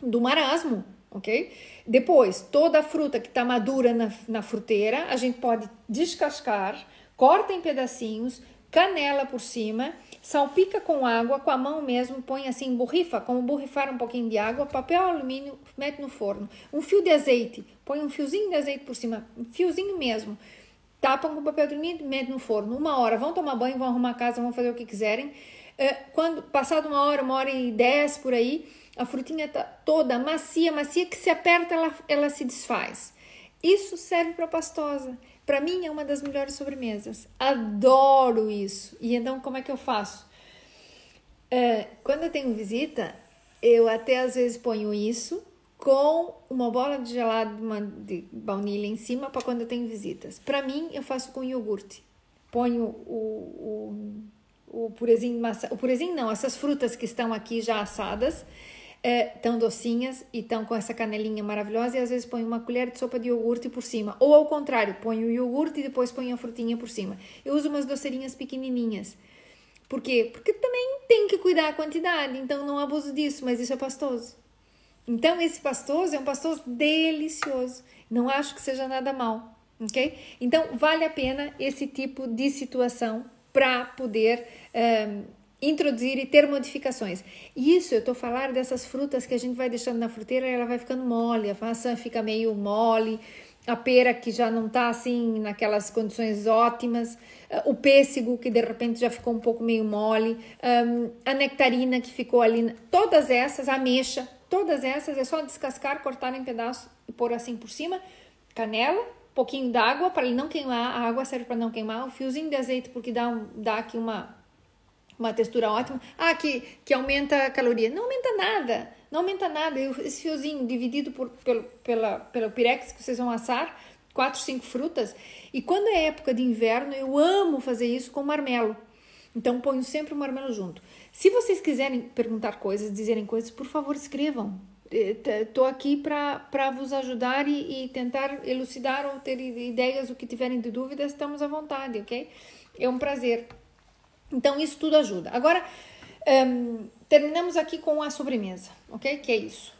do marasmo, ok? Depois, toda a fruta que está madura na, na fruteira, a gente pode descascar, corta em pedacinhos, canela por cima, salpica com água, com a mão mesmo, põe assim, borrifa, como borrifar um pouquinho de água, papel alumínio, mete no forno. Um fio de azeite, põe um fiozinho de azeite por cima, um fiozinho mesmo tapam com papel alumínio e metem no forno. Uma hora, vão tomar banho, vão arrumar a casa, vão fazer o que quiserem. É, quando passado uma hora, uma hora e dez por aí, a frutinha tá toda macia, macia que se aperta ela, ela se desfaz. Isso serve para pastosa. Para mim é uma das melhores sobremesas. Adoro isso. E então como é que eu faço? É, quando eu tenho visita, eu até às vezes ponho isso com uma bola de gelado de baunilha em cima para quando eu tenho visitas. Para mim, eu faço com iogurte. Ponho o, o, o purezinho de maçã, o purezinho não, essas frutas que estão aqui já assadas, é, tão docinhas e estão com essa canelinha maravilhosa e às vezes ponho uma colher de sopa de iogurte por cima. Ou ao contrário, ponho o iogurte e depois ponho a frutinha por cima. Eu uso umas doceirinhas pequenininhas. Por quê? Porque também tem que cuidar a quantidade, então não abuso disso, mas isso é pastoso. Então, esse pastoso é um pastoso delicioso. Não acho que seja nada mal, ok? Então, vale a pena esse tipo de situação para poder um, ehm, introduzir e ter modificações. Isso eu estou falando dessas frutas que a gente vai deixando na fruteira e ela vai ficando mole, a maçã fica meio mole, a pera que já não está assim naquelas condições ótimas, eh, o pêssego que de repente já ficou um pouco meio mole, um, a nectarina que ficou ali, todas essas, a ameixa, Todas essas é só descascar, cortar em pedaços e pôr assim por cima. Canela, pouquinho d'água para ele não queimar. A água serve para não queimar. O fiozinho de azeite porque dá, um, dá aqui uma, uma textura ótima. Ah, que, que aumenta a caloria. Não aumenta nada. Não aumenta nada. Esse fiozinho dividido por, pelo, pela, pelo pirex que vocês vão assar, quatro, cinco frutas. E quando é época de inverno, eu amo fazer isso com marmelo. Então ponho sempre o marmelo junto. Se vocês quiserem perguntar coisas, dizerem coisas, por favor, escrevam. Estou aqui para vos ajudar e, e, tentar elucidar ou ter ideias, o que tiverem de dúvidas, estamos à vontade, ok? É um prazer. Então, isso tudo ajuda. Agora, um, terminamos aqui com a sobremesa, ok? Que é isso.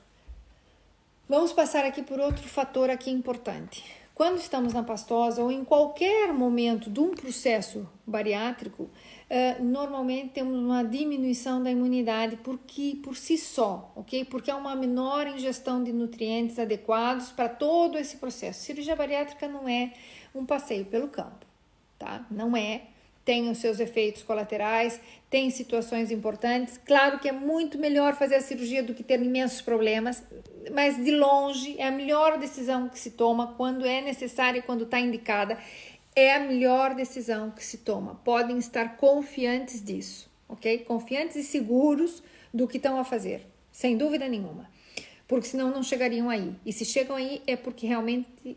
Vamos passar aqui por outro fator aqui importante. Quando estamos na pastosa ou em qualquer momento de um processo bariátrico, uh, normalmente temos uma diminuição da imunidade porque, por si só, ok? Porque há uma menor ingestão de nutrientes adequados para todo esse processo. Cirurgia bariátrica não é um passeio pelo campo, tá? Não é. Tem os seus efeitos colaterais, tem situações importantes. Claro que é muito melhor fazer a cirurgia do que ter imensos problemas, mas de longe é a melhor decisão que se toma quando é necessária e quando está indicada é a melhor decisão que se toma. Podem estar confiantes disso, ok? Confiantes e seguros do que estão a fazer, sem dúvida nenhuma, porque senão não chegariam aí. E se chegam aí é porque realmente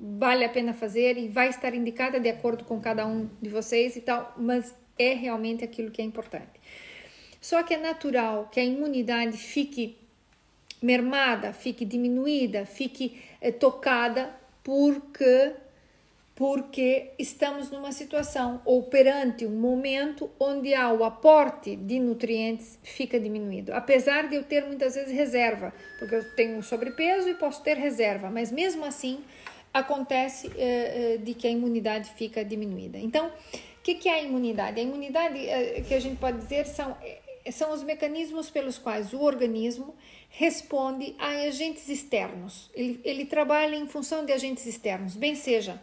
vale a pena fazer e vai estar indicada de acordo com cada um de vocês e tal, mas é realmente aquilo que é importante. Só que é natural que a imunidade fique mermada, fique diminuída, fique é, tocada porque porque estamos numa situação ou perante um momento onde há o aporte de nutrientes fica diminuído. Apesar de eu ter muitas vezes reserva, porque eu tenho sobrepeso e posso ter reserva, mas mesmo assim acontece eh, eh, de que a imunidade fica diminuída. Então, o que, que, é a imunidade? A imunidade eh, que a gente pode dizer são, são os mecanismos pelos quais o organismo responde a agentes externos. Ele, ele trabalha em função de agentes externos, bem seja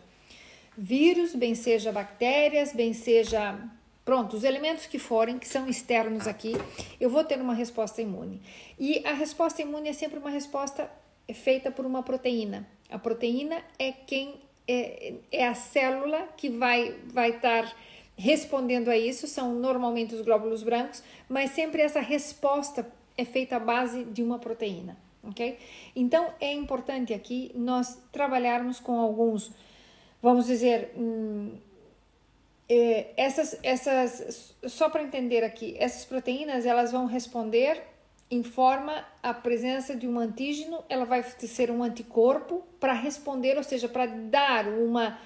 vírus, bem seja bactérias, bem seja pronto, os elementos que forem, que são externos aqui, eu vou ter uma resposta imune. E a resposta imune é sempre uma resposta feita por uma proteína. A proteína é quem é, é a célula que vai vai estar respondendo a isso, são normalmente os glóbulos brancos, mas sempre essa resposta é feita à base de uma proteína, ok? Então é importante aqui nós trabalharmos com alguns vamos dizer, hum, é, essas, essas, só para entender aqui, essas proteínas elas vão responder em forma a presença de um antígeno, ela vai ser um anticorpo para responder, ou seja, para dar uma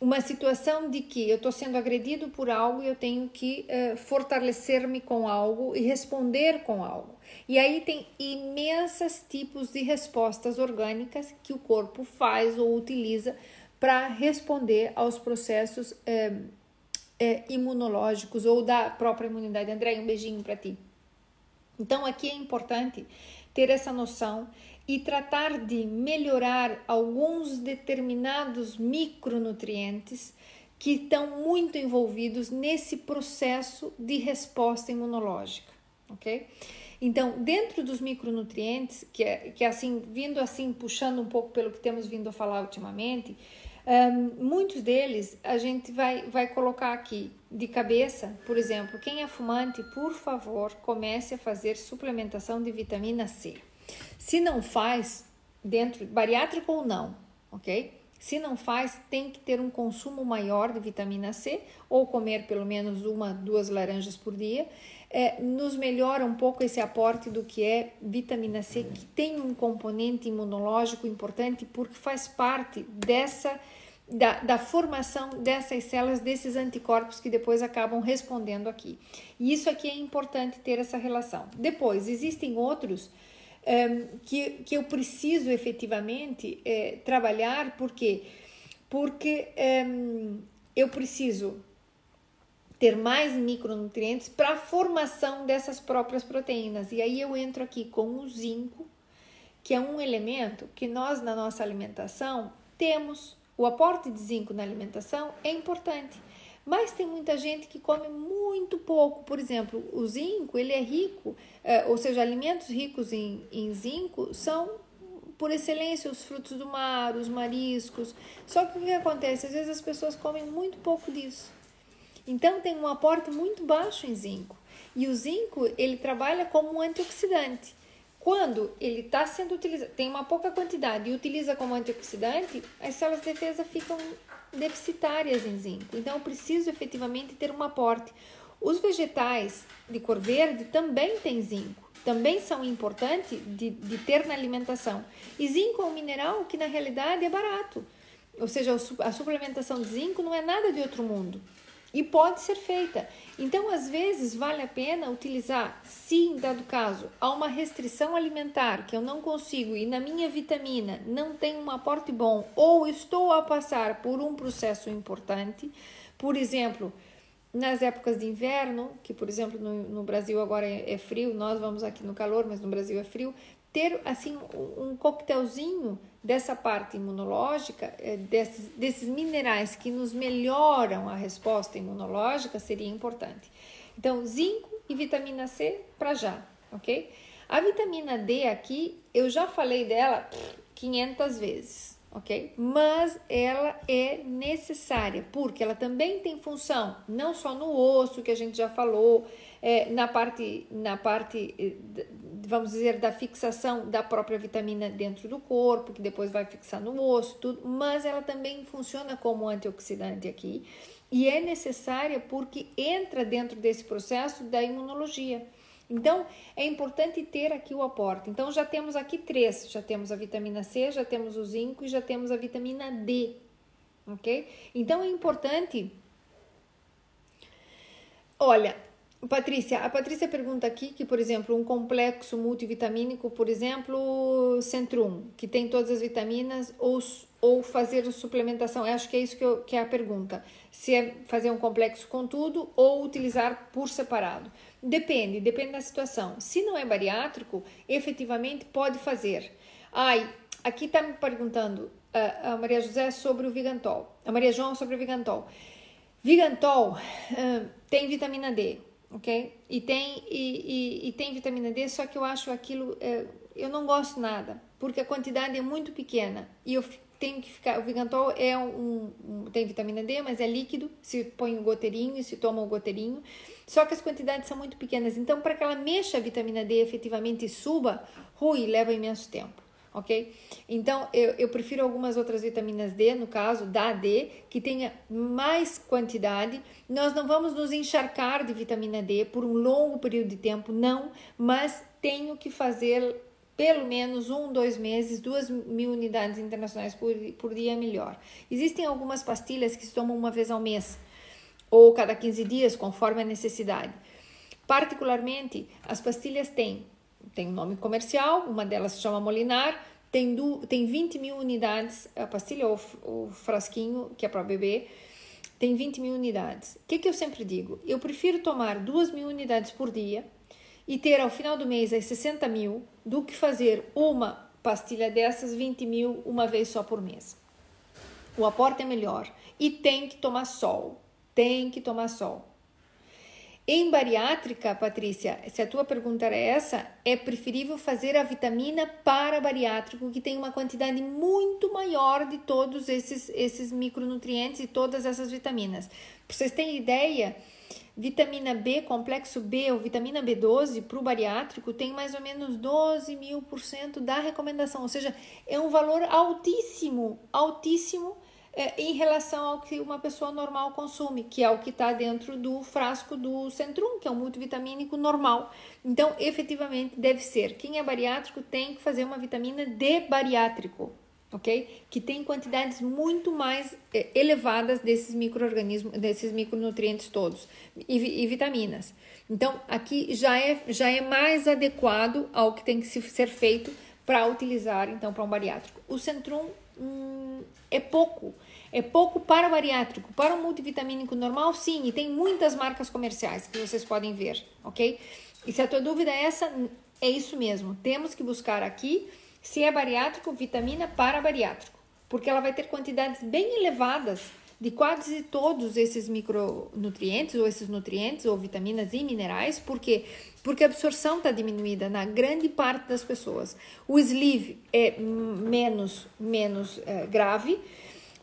uma situação de que eu estou sendo agredido por algo e eu tenho que uh, fortalecer-me com algo e responder com algo. E aí tem imensos tipos de respostas orgânicas que o corpo faz ou utiliza para responder aos processos é, é, imunológicos ou da própria imunidade. André, um beijinho para ti. Então, aqui é importante ter essa noção e tratar de melhorar alguns determinados micronutrientes que estão muito envolvidos nesse processo de resposta imunológica, ok? Então, dentro dos micronutrientes, que é, que é assim, vindo assim, puxando um pouco pelo que temos vindo a falar ultimamente, um, muitos deles a gente vai, vai colocar aqui de cabeça, por exemplo, quem é fumante, por favor, comece a fazer suplementação de vitamina C. Se não faz, dentro, bariátrico ou não, ok? Se não faz, tem que ter um consumo maior de vitamina C ou comer pelo menos uma, duas laranjas por dia. É, nos melhora um pouco esse aporte do que é vitamina C, que tem um componente imunológico importante porque faz parte dessa da, da, formação dessas células, desses anticorpos que depois acabam respondendo aqui. E isso aqui é importante ter essa relação. Depois, existem outros um, ehm, que, que eu preciso efetivamente é, trabalhar, por quê? Porque um, ehm, eu preciso ter mais micronutrientes para a formação dessas próprias proteínas. E aí eu entro aqui com o zinco, que é um elemento que nós na nossa alimentação temos o aporte de zinco na alimentação é importante, mas tem muita gente que come muito pouco. Por exemplo, o zinco ele é rico, é, ou seja, alimentos ricos em, em zinco são por excelência os frutos do mar, os mariscos. Só que o que acontece? Às vezes as pessoas comem muito pouco disso. Então tem um aporte muito baixo em zinco. E o zinco ele trabalha como um antioxidante. Quando ele está sendo utilizado, tem uma pouca quantidade e utiliza como antioxidante, as células de defesa ficam deficitárias em zinco. Então, eu preciso efetivamente ter um aporte. Os vegetais de cor verde também têm zinco, também são importantes de, de ter na alimentação. E zinco é um mineral que na realidade é barato. Ou seja, a suplementação de zinco não é nada de outro mundo e pode ser feita. Então, às vezes, vale a pena utilizar, se em dado caso há uma restrição alimentar que eu não consigo e na minha vitamina não tem um aporte bom ou estou a passar por um processo importante, por exemplo, nas épocas de inverno, que por exemplo no, no Brasil agora é, é, frio, nós vamos aqui no calor, mas no Brasil é frio, ter assim um coquetelzinho dessa parte imunológica, é, desses, desses minerais que nos melhoram a resposta imunológica, seria importante. Então, zinco e vitamina C para já, ok? A vitamina D aqui, eu já falei dela 500 vezes, ok? Mas ela é necessária, porque ela também tem função, não só no osso, que a gente já falou, é, na parte, na parte eh, vamos dizer, da fixação da própria vitamina dentro do corpo, que depois vai fixar no osso, tudo, mas ela também funciona como antioxidante aqui e é necessária porque entra dentro desse processo da imunologia. Então, é importante ter aqui o aporte. Então, já temos aqui três: já temos a vitamina C, já temos o zinco e já temos a vitamina D. Ok? Então, é importante. Olha, Patrícia, a Patrícia pergunta aqui que, por exemplo, um complexo multivitamínico, por exemplo, Centrum, que tem todas as vitaminas, ou, ou fazer suplementação. Eu acho que é isso que, eu, que é a pergunta. Se é fazer um complexo com tudo ou utilizar por separado. Depende, depende da situação. Se não é bariátrico, efetivamente pode fazer. Ai, aqui está me perguntando a, Maria José sobre o Vigantol. A Maria João sobre o Vigantol. Vigantol uh, tem vitamina D ok? E tem, e, e, e, tem vitamina D, só que eu acho aquilo, é, eu não gosto nada, porque a quantidade é muito pequena. E eu tenho que ficar, o Vigantol é um, um, tem vitamina D, mas é líquido, se põe o um goteirinho e se toma o um goteirinho, só que as quantidades são muito pequenas, então para que ela mexa a vitamina D efetivamente e suba, rui, leva imenso tempo ok? Então, eu, eu prefiro algumas outras vitaminas D, no caso da D, que tenha mais quantidade. Nós não vamos nos encharcar de vitamina D por um longo período de tempo, não, mas tenho que fazer pelo menos um, dois meses, duas mil unidades internacionais por, por dia é melhor. Existem algumas pastilhas que se tomam uma vez ao mês ou cada 15 dias, conforme a necessidade. Particularmente, as pastilhas têm tem um nome comercial, uma delas se chama Molinar, tem, do, tem 20 mil unidades, a pastilha ou o frasquinho, que é para beber, tem 20 mil unidades. O que, que eu sempre digo? Eu prefiro tomar 2 mil unidades por dia e ter ao final do mês as 60 mil do que fazer uma pastilha dessas 20 mil uma vez só por mês. O aporte é melhor e tem que tomar sol. Tem que tomar sol. Em bariátrica, Patrícia, se a tua pergunta era essa, é preferível fazer a vitamina para bariátrico, que tem uma quantidade muito maior de todos esses, esses micronutrientes e todas essas vitaminas. Para vocês terem ideia, vitamina B, complexo B ou vitamina B12 para o bariátrico tem mais ou menos 12 mil por cento da recomendação, ou seja, é um valor altíssimo, altíssimo é, em relação ao que uma pessoa normal consome, que é o que está dentro do frasco do Centrum, que é um multivitamínico normal. Então, efetivamente, deve ser. Quem é bariátrico tem que fazer uma vitamina D bariátrico, ok? Que tem quantidades muito mais é, elevadas desses micro-organismos, desses micronutrientes todos e, e, vitaminas. Então, aqui já é, já é mais adequado ao que tem que ser feito para utilizar, então, para um bariátrico. O Centrum hum, é pouco. É pouco para bariátrico. Para o multivitamínico normal, sim, e tem muitas marcas comerciais que vocês podem ver, ok? E se a tua dúvida é essa, é isso mesmo. Temos que buscar aqui se é bariátrico, vitamina para bariátrico, porque ela vai ter quantidades bem elevadas de quase todos esses micronutrientes ou esses nutrientes ou vitaminas e minerais, porque porque a absorção está diminuída na grande parte das pessoas. O sleeve é menos menos é, grave.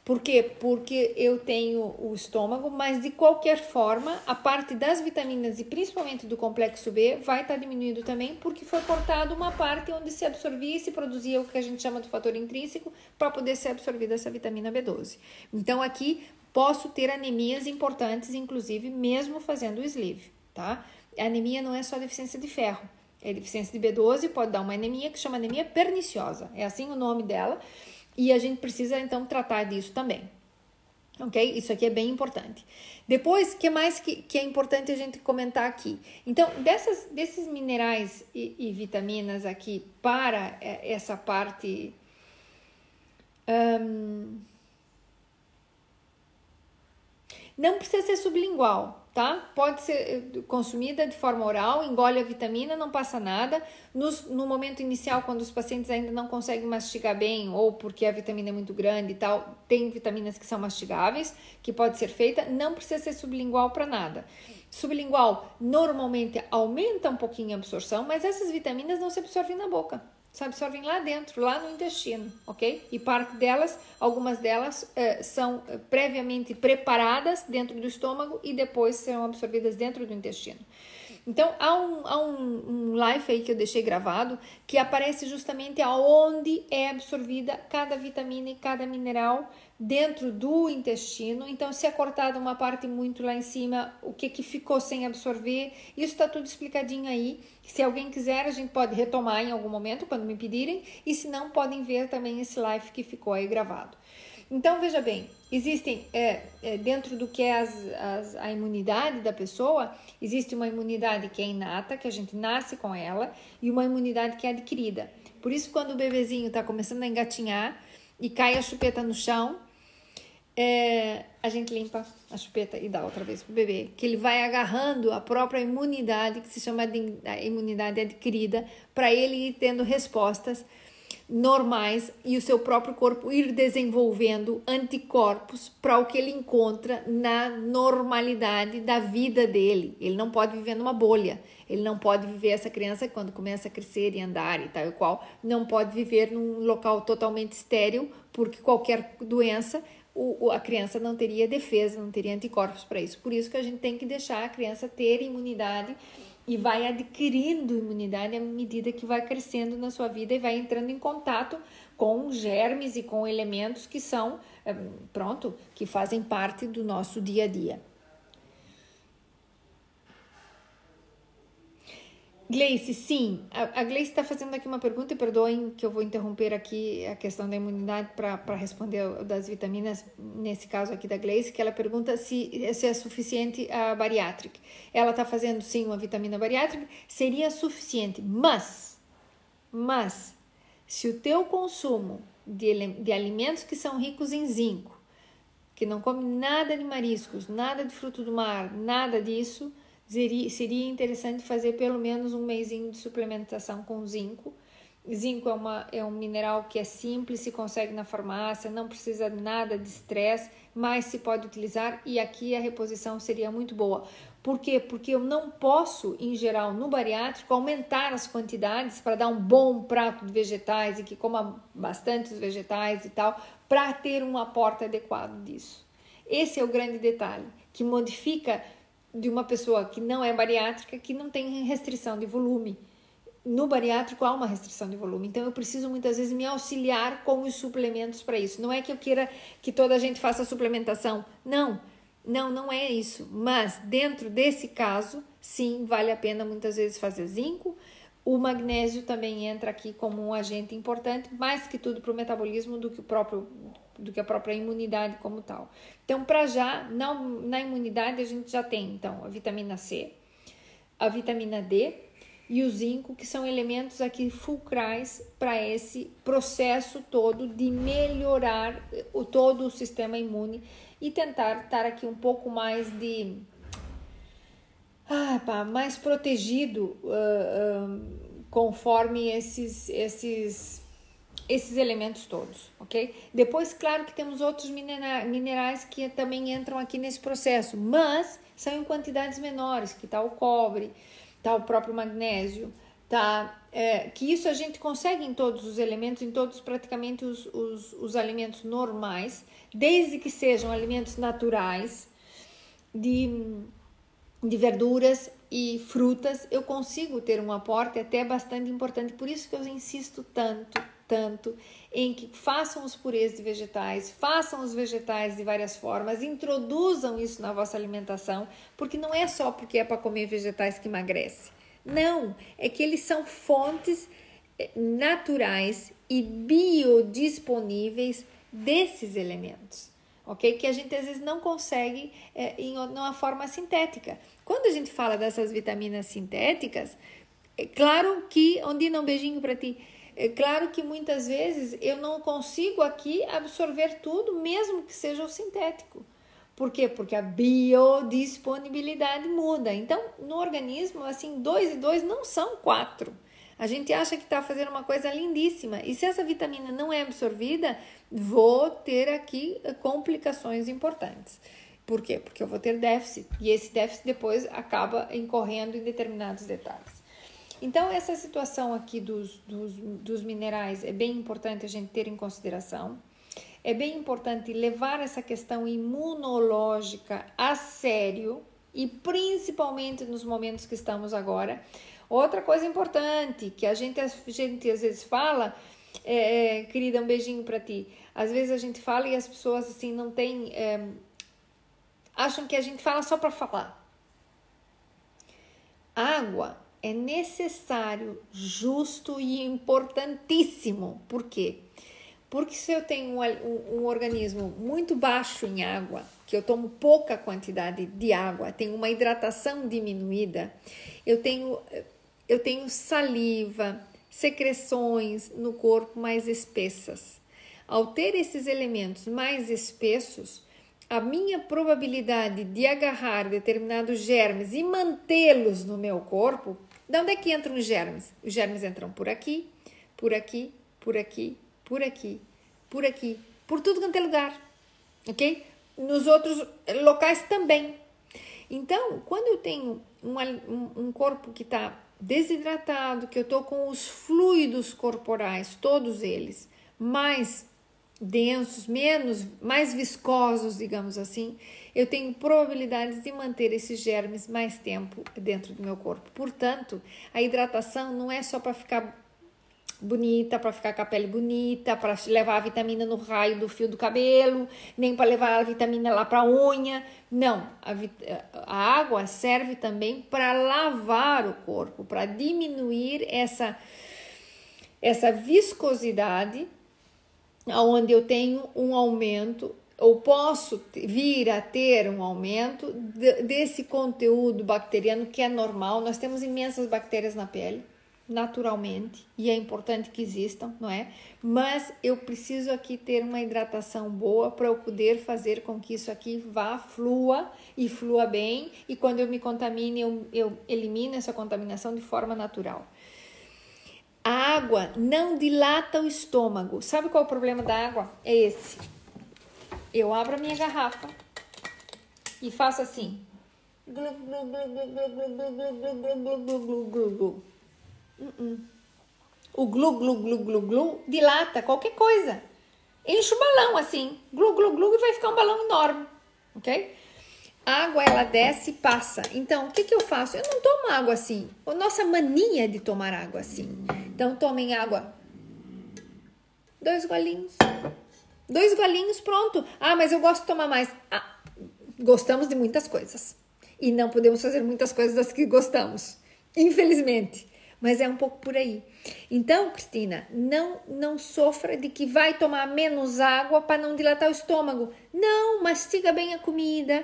Por quê? Porque eu tenho o estômago, mas de qualquer forma, a parte das vitaminas e principalmente do complexo B vai estar tá diminuindo também, porque foi cortado uma parte onde se absorvia e se produzia o que a gente chama de fator intrínseco para poder ser absorvida essa vitamina B12. Então aqui posso ter anemias importantes, inclusive mesmo fazendo o sleeve, tá? A anemia não é só deficiência de ferro. É deficiência de B12, pode dar uma anemia que chama anemia perniciosa. É assim o nome dela. E a gente precisa então tratar disso também. Ok? Isso aqui é bem importante. Depois, o que mais que, que é importante a gente comentar aqui? Então, dessas, desses minerais e, e vitaminas aqui para é, essa parte. Um, não precisa ser sublingual tá? Pode ser eh, consumida de forma oral, engole a vitamina, não passa nada. Nos, no momento inicial, quando os pacientes ainda não conseguem mastigar bem, ou porque a vitamina é muito grande e tal, tem vitaminas que são mastigáveis, que pode ser feita, não precisa ser sublingual para nada. Sublingual normalmente aumenta um pouquinho a absorção, mas essas vitaminas não se absorvem na boca se absorvem lá dentro, lá no intestino, ok? E parte delas, algumas delas eh, são eh, previamente preparadas dentro do estômago e depois serão absorvidas dentro do intestino. Então, há um, há um, um live aí que eu deixei gravado que aparece justamente aonde é absorvida cada vitamina e cada mineral dentro do intestino. Então, se é cortada uma parte muito lá em cima, o que, que ficou sem absorver, isso está tudo explicadinho aí. Se alguém quiser, a gente pode retomar em algum momento, quando me pedirem, e se não, podem ver também esse live que ficou aí gravado. Então, veja bem, existem, é, é, dentro do que é as, as, a imunidade da pessoa, existe uma imunidade que é inata, que a gente nasce com ela, e uma imunidade que é adquirida. Por isso, quando o bebezinho está começando a engatinhar e cai a chupeta no chão, é, a gente limpa a chupeta e dá outra vez para o bebê, que ele vai agarrando a própria imunidade, que se chama de imunidade adquirida, para ele ir tendo respostas normais e o seu próprio corpo ir desenvolvendo anticorpos para o que ele encontra na normalidade da vida dele. Ele não pode viver numa bolha. Ele não pode viver essa criança quando começa a crescer e andar e tal e qual, não pode viver num local totalmente estéril, porque qualquer doença o, a criança não teria defesa, não teria anticorpos para isso. Por isso que a gente tem que deixar a criança ter imunidade e vai adquirindo imunidade à medida que vai crescendo na sua vida e vai entrando em contato com germes e com elementos que são, eh, pronto, que fazem parte do nosso dia a dia. Gleice, sim. A, a Gleice está fazendo aqui uma pergunta, e perdoem que eu vou interromper aqui a questão da imunidade para responder das vitaminas, nesse caso aqui da Gleice, que ela pergunta se, se é suficiente a bariátrica. Ela está fazendo sim uma vitamina bariátrica, seria suficiente, mas, mas, se o teu consumo de, de alimentos que são ricos em zinco, que não come nada de mariscos, nada de fruto do mar, nada disso, seria interessante fazer pelo menos um mêsinho de suplementação com zinco. Zinco é, uma, é um mineral que é simples, se consegue na farmácia, não precisa nada de estresse, mas se pode utilizar e aqui a reposição seria muito boa. Por quê? Porque eu não posso, em geral, no bariátrico, aumentar as quantidades para dar um bom prato de vegetais e que coma bastante vegetais e tal, para ter um aporte adequado disso. Esse é o grande detalhe, que modifica de uma pessoa que não é bariátrica, que não tem restrição de volume. No bariátrico há uma restrição de volume, então eu preciso muitas vezes me auxiliar com os suplementos para isso. Não é que eu queira que toda a gente faça suplementação, não, não, não é isso. Mas dentro desse caso, sim, vale a pena muitas vezes fazer zinco. O magnésio também entra aqui como um agente importante, mais que tudo para o metabolismo do que o próprio do que a própria imunidade como tal. Então, para já, na, na imunidade, a gente já tem então a vitamina C, a vitamina D e o zinco, que são elementos aqui fulcrais para esse processo todo de melhorar o, todo o sistema imune e tentar estar aqui um pouco mais de. Ah, pá, mais protegido uh, uh, conforme esses, esses esses elementos todos, ok? Depois, claro que temos outros minerais que também entram aqui nesse processo, mas são em quantidades menores, que tá o cobre, tá o próprio magnésio, tá? É, que isso a gente consegue em todos os elementos, em todos praticamente os, os, os alimentos normais, desde que sejam alimentos naturais, de, de verduras e frutas, eu consigo ter um aporte até bastante importante. Por isso que eu insisto tanto tanto em que façam os purês de vegetais, façam os vegetais de várias formas, introduzam isso na vossa alimentação, porque não é só porque é para comer vegetais que emagrece. Não, é que eles são fontes eh, naturais e biodisponíveis desses elementos, ok? Que a gente às vezes não consegue é, em uma forma sintética. Quando a gente fala dessas vitaminas sintéticas, é claro que, onde não beijinho para ti, é claro que muitas vezes eu não consigo aqui absorver tudo, mesmo que seja o sintético. Por quê? Porque a biodisponibilidade muda. Então, no organismo, assim, dois e dois não são quatro. A gente acha que está fazendo uma coisa lindíssima. E se essa vitamina não é absorvida, vou ter aqui complicações importantes. Por quê? Porque eu vou ter déficit. E esse déficit depois acaba incorrendo em determinados detalhes. Então, essa situação aqui dos, dos, dos minerais é bem importante a gente ter em consideração. É bem importante levar essa questão imunológica a sério, e principalmente nos momentos que estamos agora. Outra coisa importante que a gente, a gente às vezes fala, é, é querida, um beijinho para ti. Às vezes a gente fala e as pessoas assim não têm, é, acham que a gente fala só para falar. Água é necessário, justo e importantíssimo. Por quê? Porque se eu tenho um, um, um, organismo muito baixo em água, que eu tomo pouca quantidade de água, tenho uma hidratação diminuída, eu tenho, eu tenho saliva, secreções no corpo mais espessas. Ao ter esses elementos mais espessos, a minha probabilidade de agarrar determinados germes e mantê-los no meu corpo, de onde é que entram os germes? Os germes entram por aqui, por aqui, por aqui, por aqui, por aqui, por tudo quanto é lugar, ok? Nos outros locais também. Então, quando eu tenho um, corpo que está desidratado, que eu estou com os fluidos corporais, todos eles, mais densos, menos, mais viscosos, digamos assim, eu tenho probabilidades de manter esses germes mais tempo dentro do meu corpo. Portanto, a hidratação não é só para ficar bonita, para ficar com a pele bonita, para levar a vitamina no raio do fio do cabelo, nem para levar a vitamina lá para a unha. Não, a, a água serve também para lavar o corpo, para diminuir essa essa viscosidade, onde eu tenho um aumento ou posso vir a ter um aumento desse conteúdo bacteriano que é normal. Nós temos imensas bactérias na pele naturalmente e é importante que existam, não é? Mas eu preciso aqui ter uma hidratação boa para eu poder fazer com que isso aqui vá, flua e flua bem e quando eu me contamine, eu, eu elimino essa contaminação de forma natural. A água não dilata o estômago. Sabe qual é o problema da água? É esse. Eu abro a minha garrafa e faço assim. O glu, glu, glu, glu, glu dilata qualquer coisa. Enche o balão assim, glu, glu, glu, e vai ficar um balão enorme, ok? Água ela desce e passa. Então, o que, que eu faço? Eu não tomo água assim. A nossa mania é de tomar água assim. Então, tomem água. Dois golinhos. Dois golinhos, pronto. Ah, mas eu gosto de tomar mais. Ah, gostamos de muitas coisas. E não podemos fazer muitas coisas das que gostamos. Infelizmente mas é um pouco por aí. Então, Cristina, não não sofra de que vai tomar menos água para não dilatar o estômago. Não, mastiga bem a comida.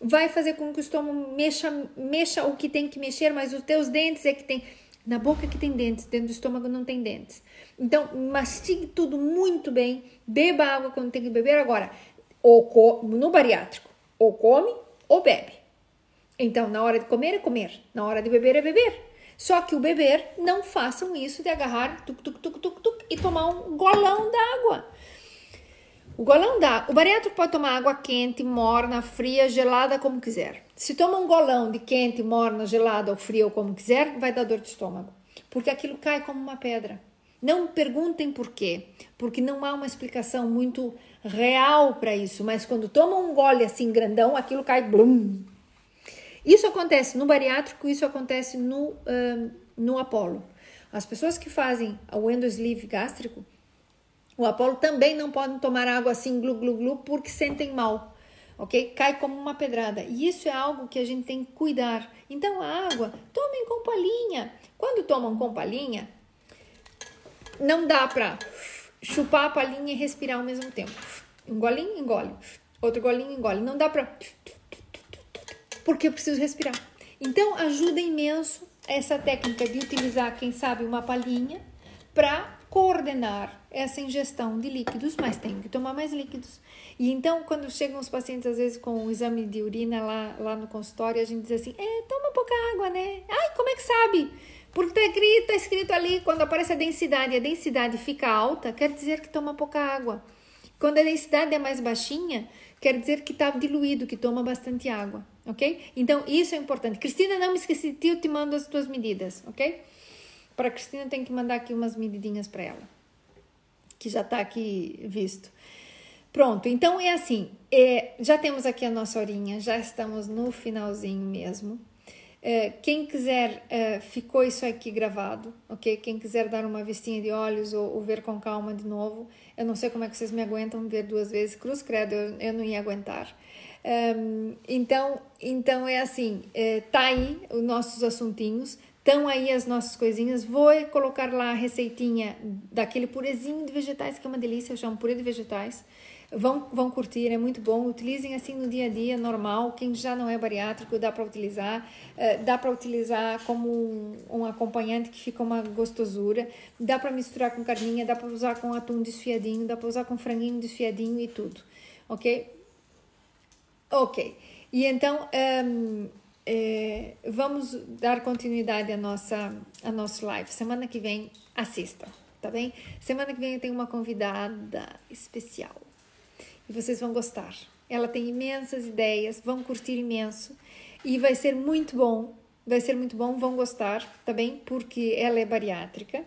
Vai fazer com que o estômago mexa, mexa o que tem que mexer, mas os teus dentes é que tem na boca que tem dentes, dentro do estômago não tem dentes. Então, mastigue tudo muito bem, beba água quando tem que beber agora. Ou no bariátrico, ou come ou bebe. Então, na hora de comer é comer, na hora de beber é beber. Só que o beber, não façam isso de agarrar tuc, tuc, tuc, tuc, tuc, e tomar um golão d'água. O golão dá. O bariátrico pode tomar água quente, morna, fria, gelada, como quiser. Se toma um golão de quente, morna, gelada ou fria ou como quiser, vai dar dor de estômago. Porque aquilo cai como uma pedra. Não perguntem por quê, porque não há uma explicação muito real para isso. Mas quando toma um gole assim grandão, aquilo cai blum, isso acontece no bariátrico, isso acontece no, no Apolo. As pessoas que fazem o endosleeve gástrico, o Apolo também não podem tomar água assim glu glu glu porque sentem mal, ok? Cai como uma pedrada. E isso é algo que a gente tem que cuidar. Então a água, tomem com palhinha. Quando tomam com palhinha, não dá para chupar a palhinha e respirar ao mesmo tempo. Um golinho, engole. Outro golinho, engole. Não dá para porque eu preciso respirar. Então, ajuda imenso essa técnica de utilizar, quem sabe, uma palhinha para coordenar essa ingestão de líquidos, mas tem que tomar mais líquidos. E então, quando chegam os pacientes, às vezes, com o exame de urina lá, lá no consultório, a gente diz assim: é, toma pouca água, né? Ai, como é que sabe? Porque tá escrito, tá escrito ali, quando aparece a densidade e a densidade fica alta, quer dizer que toma pouca água. Quando a densidade é mais baixinha, quer dizer que está diluído, que toma bastante água ok? Então, isso é importante. Cristina, não me esqueci, eu te mando as tuas medidas, ok? Para Cristina, tem que mandar aqui umas medidinhas para ela, que já está aqui visto. Pronto, então é assim, é, já temos aqui a nossa horinha, já estamos no finalzinho mesmo. É, quem quiser, é, ficou isso aqui gravado, ok? Quem quiser dar uma vistinha de olhos ou, ou, ver com calma de novo, eu não sei como é que vocês me aguentam ver duas vezes, cruz credo, eu, eu não ia aguentar. Um, então, então é assim, é, tá aí os nossos assuntinhos, estão aí as nossas coisinhas. Vou colocar lá a receitinha daquele purezinho de vegetais, que é uma delícia, eu chamo purê de vegetais. Vão, vão curtir, é muito bom. Utilizem assim no dia a dia, normal. Quem já não é bariátrico, dá para utilizar. Uh, dá para utilizar como um, um, acompanhante que fica uma gostosura. Dá para misturar com carninha, dá para usar com atum desfiadinho, dá para usar com franguinho desfiadinho e tudo. Ok? Ok. E então, um, é, vamos dar continuidade à nossa, à nosso live. Semana que vem, assista, tá bem? Semana que vem eu tenho uma convidada especial e vocês vão gostar. Ela tem imensas ideias, vão curtir imenso e vai ser muito bom. Vai ser muito bom, vão gostar, tá bem? Porque ela é bariátrica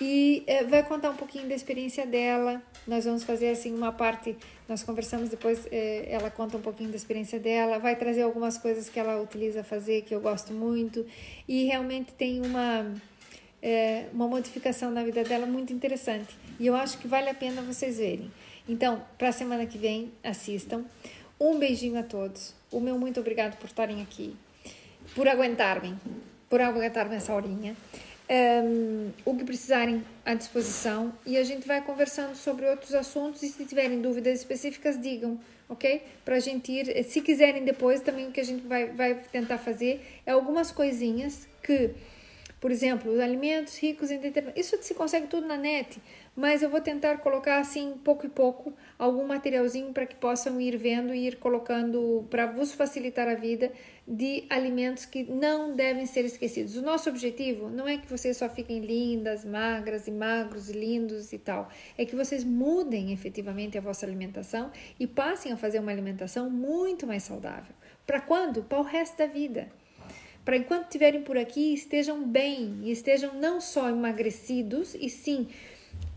e é, vai contar um pouquinho da experiência dela. Nós vamos fazer assim uma parte, nós conversamos depois, é, ela conta um pouquinho da experiência dela, vai trazer algumas coisas que ela utiliza fazer que eu gosto muito e realmente tem uma é, uma modificação na vida dela muito interessante e eu acho que vale a pena vocês verem. Então, para a semana que vem, assistam. Um beijinho a todos. O meu muito obrigado por estarem aqui, por aguentar-me, por aguentar-me essa horinha. Um, o que precisarem à disposição e a gente vai conversando sobre outros assuntos e se tiverem dúvidas específicas digam, ok? Para a gente ir, se quiserem depois também o que a gente vai, vai tentar fazer é algumas coisinhas que, por exemplo, os alimentos ricos em determinados, isso se consegue tudo na net, mas eu vou tentar colocar assim, pouco e pouco, algum materialzinho para que possam ir vendo e ir colocando para vos facilitar a vida de alimentos que não devem ser esquecidos. O nosso objetivo não é que vocês só fiquem lindas, magras e magros, lindos e tal, é que vocês mudem efetivamente a vossa alimentação e passem a fazer uma alimentação muito mais saudável. Para quando? Para o resto da vida para enquanto estiverem por aqui estejam bem e estejam não só emagrecidos e sim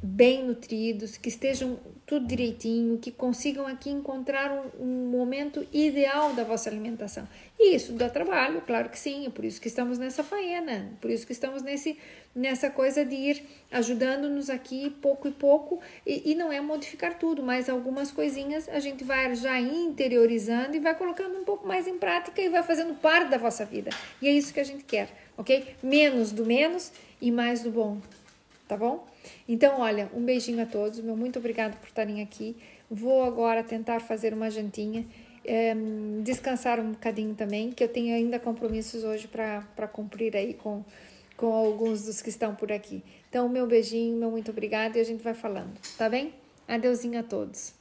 bem nutridos, que estejam tudo direitinho, que consigam aqui encontrar um, um, momento ideal da vossa alimentação. E isso dá trabalho, claro que sim, é por isso que estamos nessa faena, por isso que estamos nesse, nessa coisa de ir ajudando-nos aqui pouco e pouco, e, e não é modificar tudo, mas algumas coisinhas a gente vai já interiorizando e vai colocando um pouco mais em prática e vai fazendo parte da vossa vida. E é isso que a gente quer, ok? Menos do menos e mais do bom, tá bom? Então, olha, um beijinho a todos, meu muito obrigado por estarem aqui. Vou agora tentar fazer uma jantinha, é, descansar um bocadinho também, que eu tenho ainda compromissos hoje para cumprir aí com, com alguns dos que estão por aqui. Então, meu beijinho, meu muito obrigado e a gente vai falando, tá bem? Adeusinho a todos.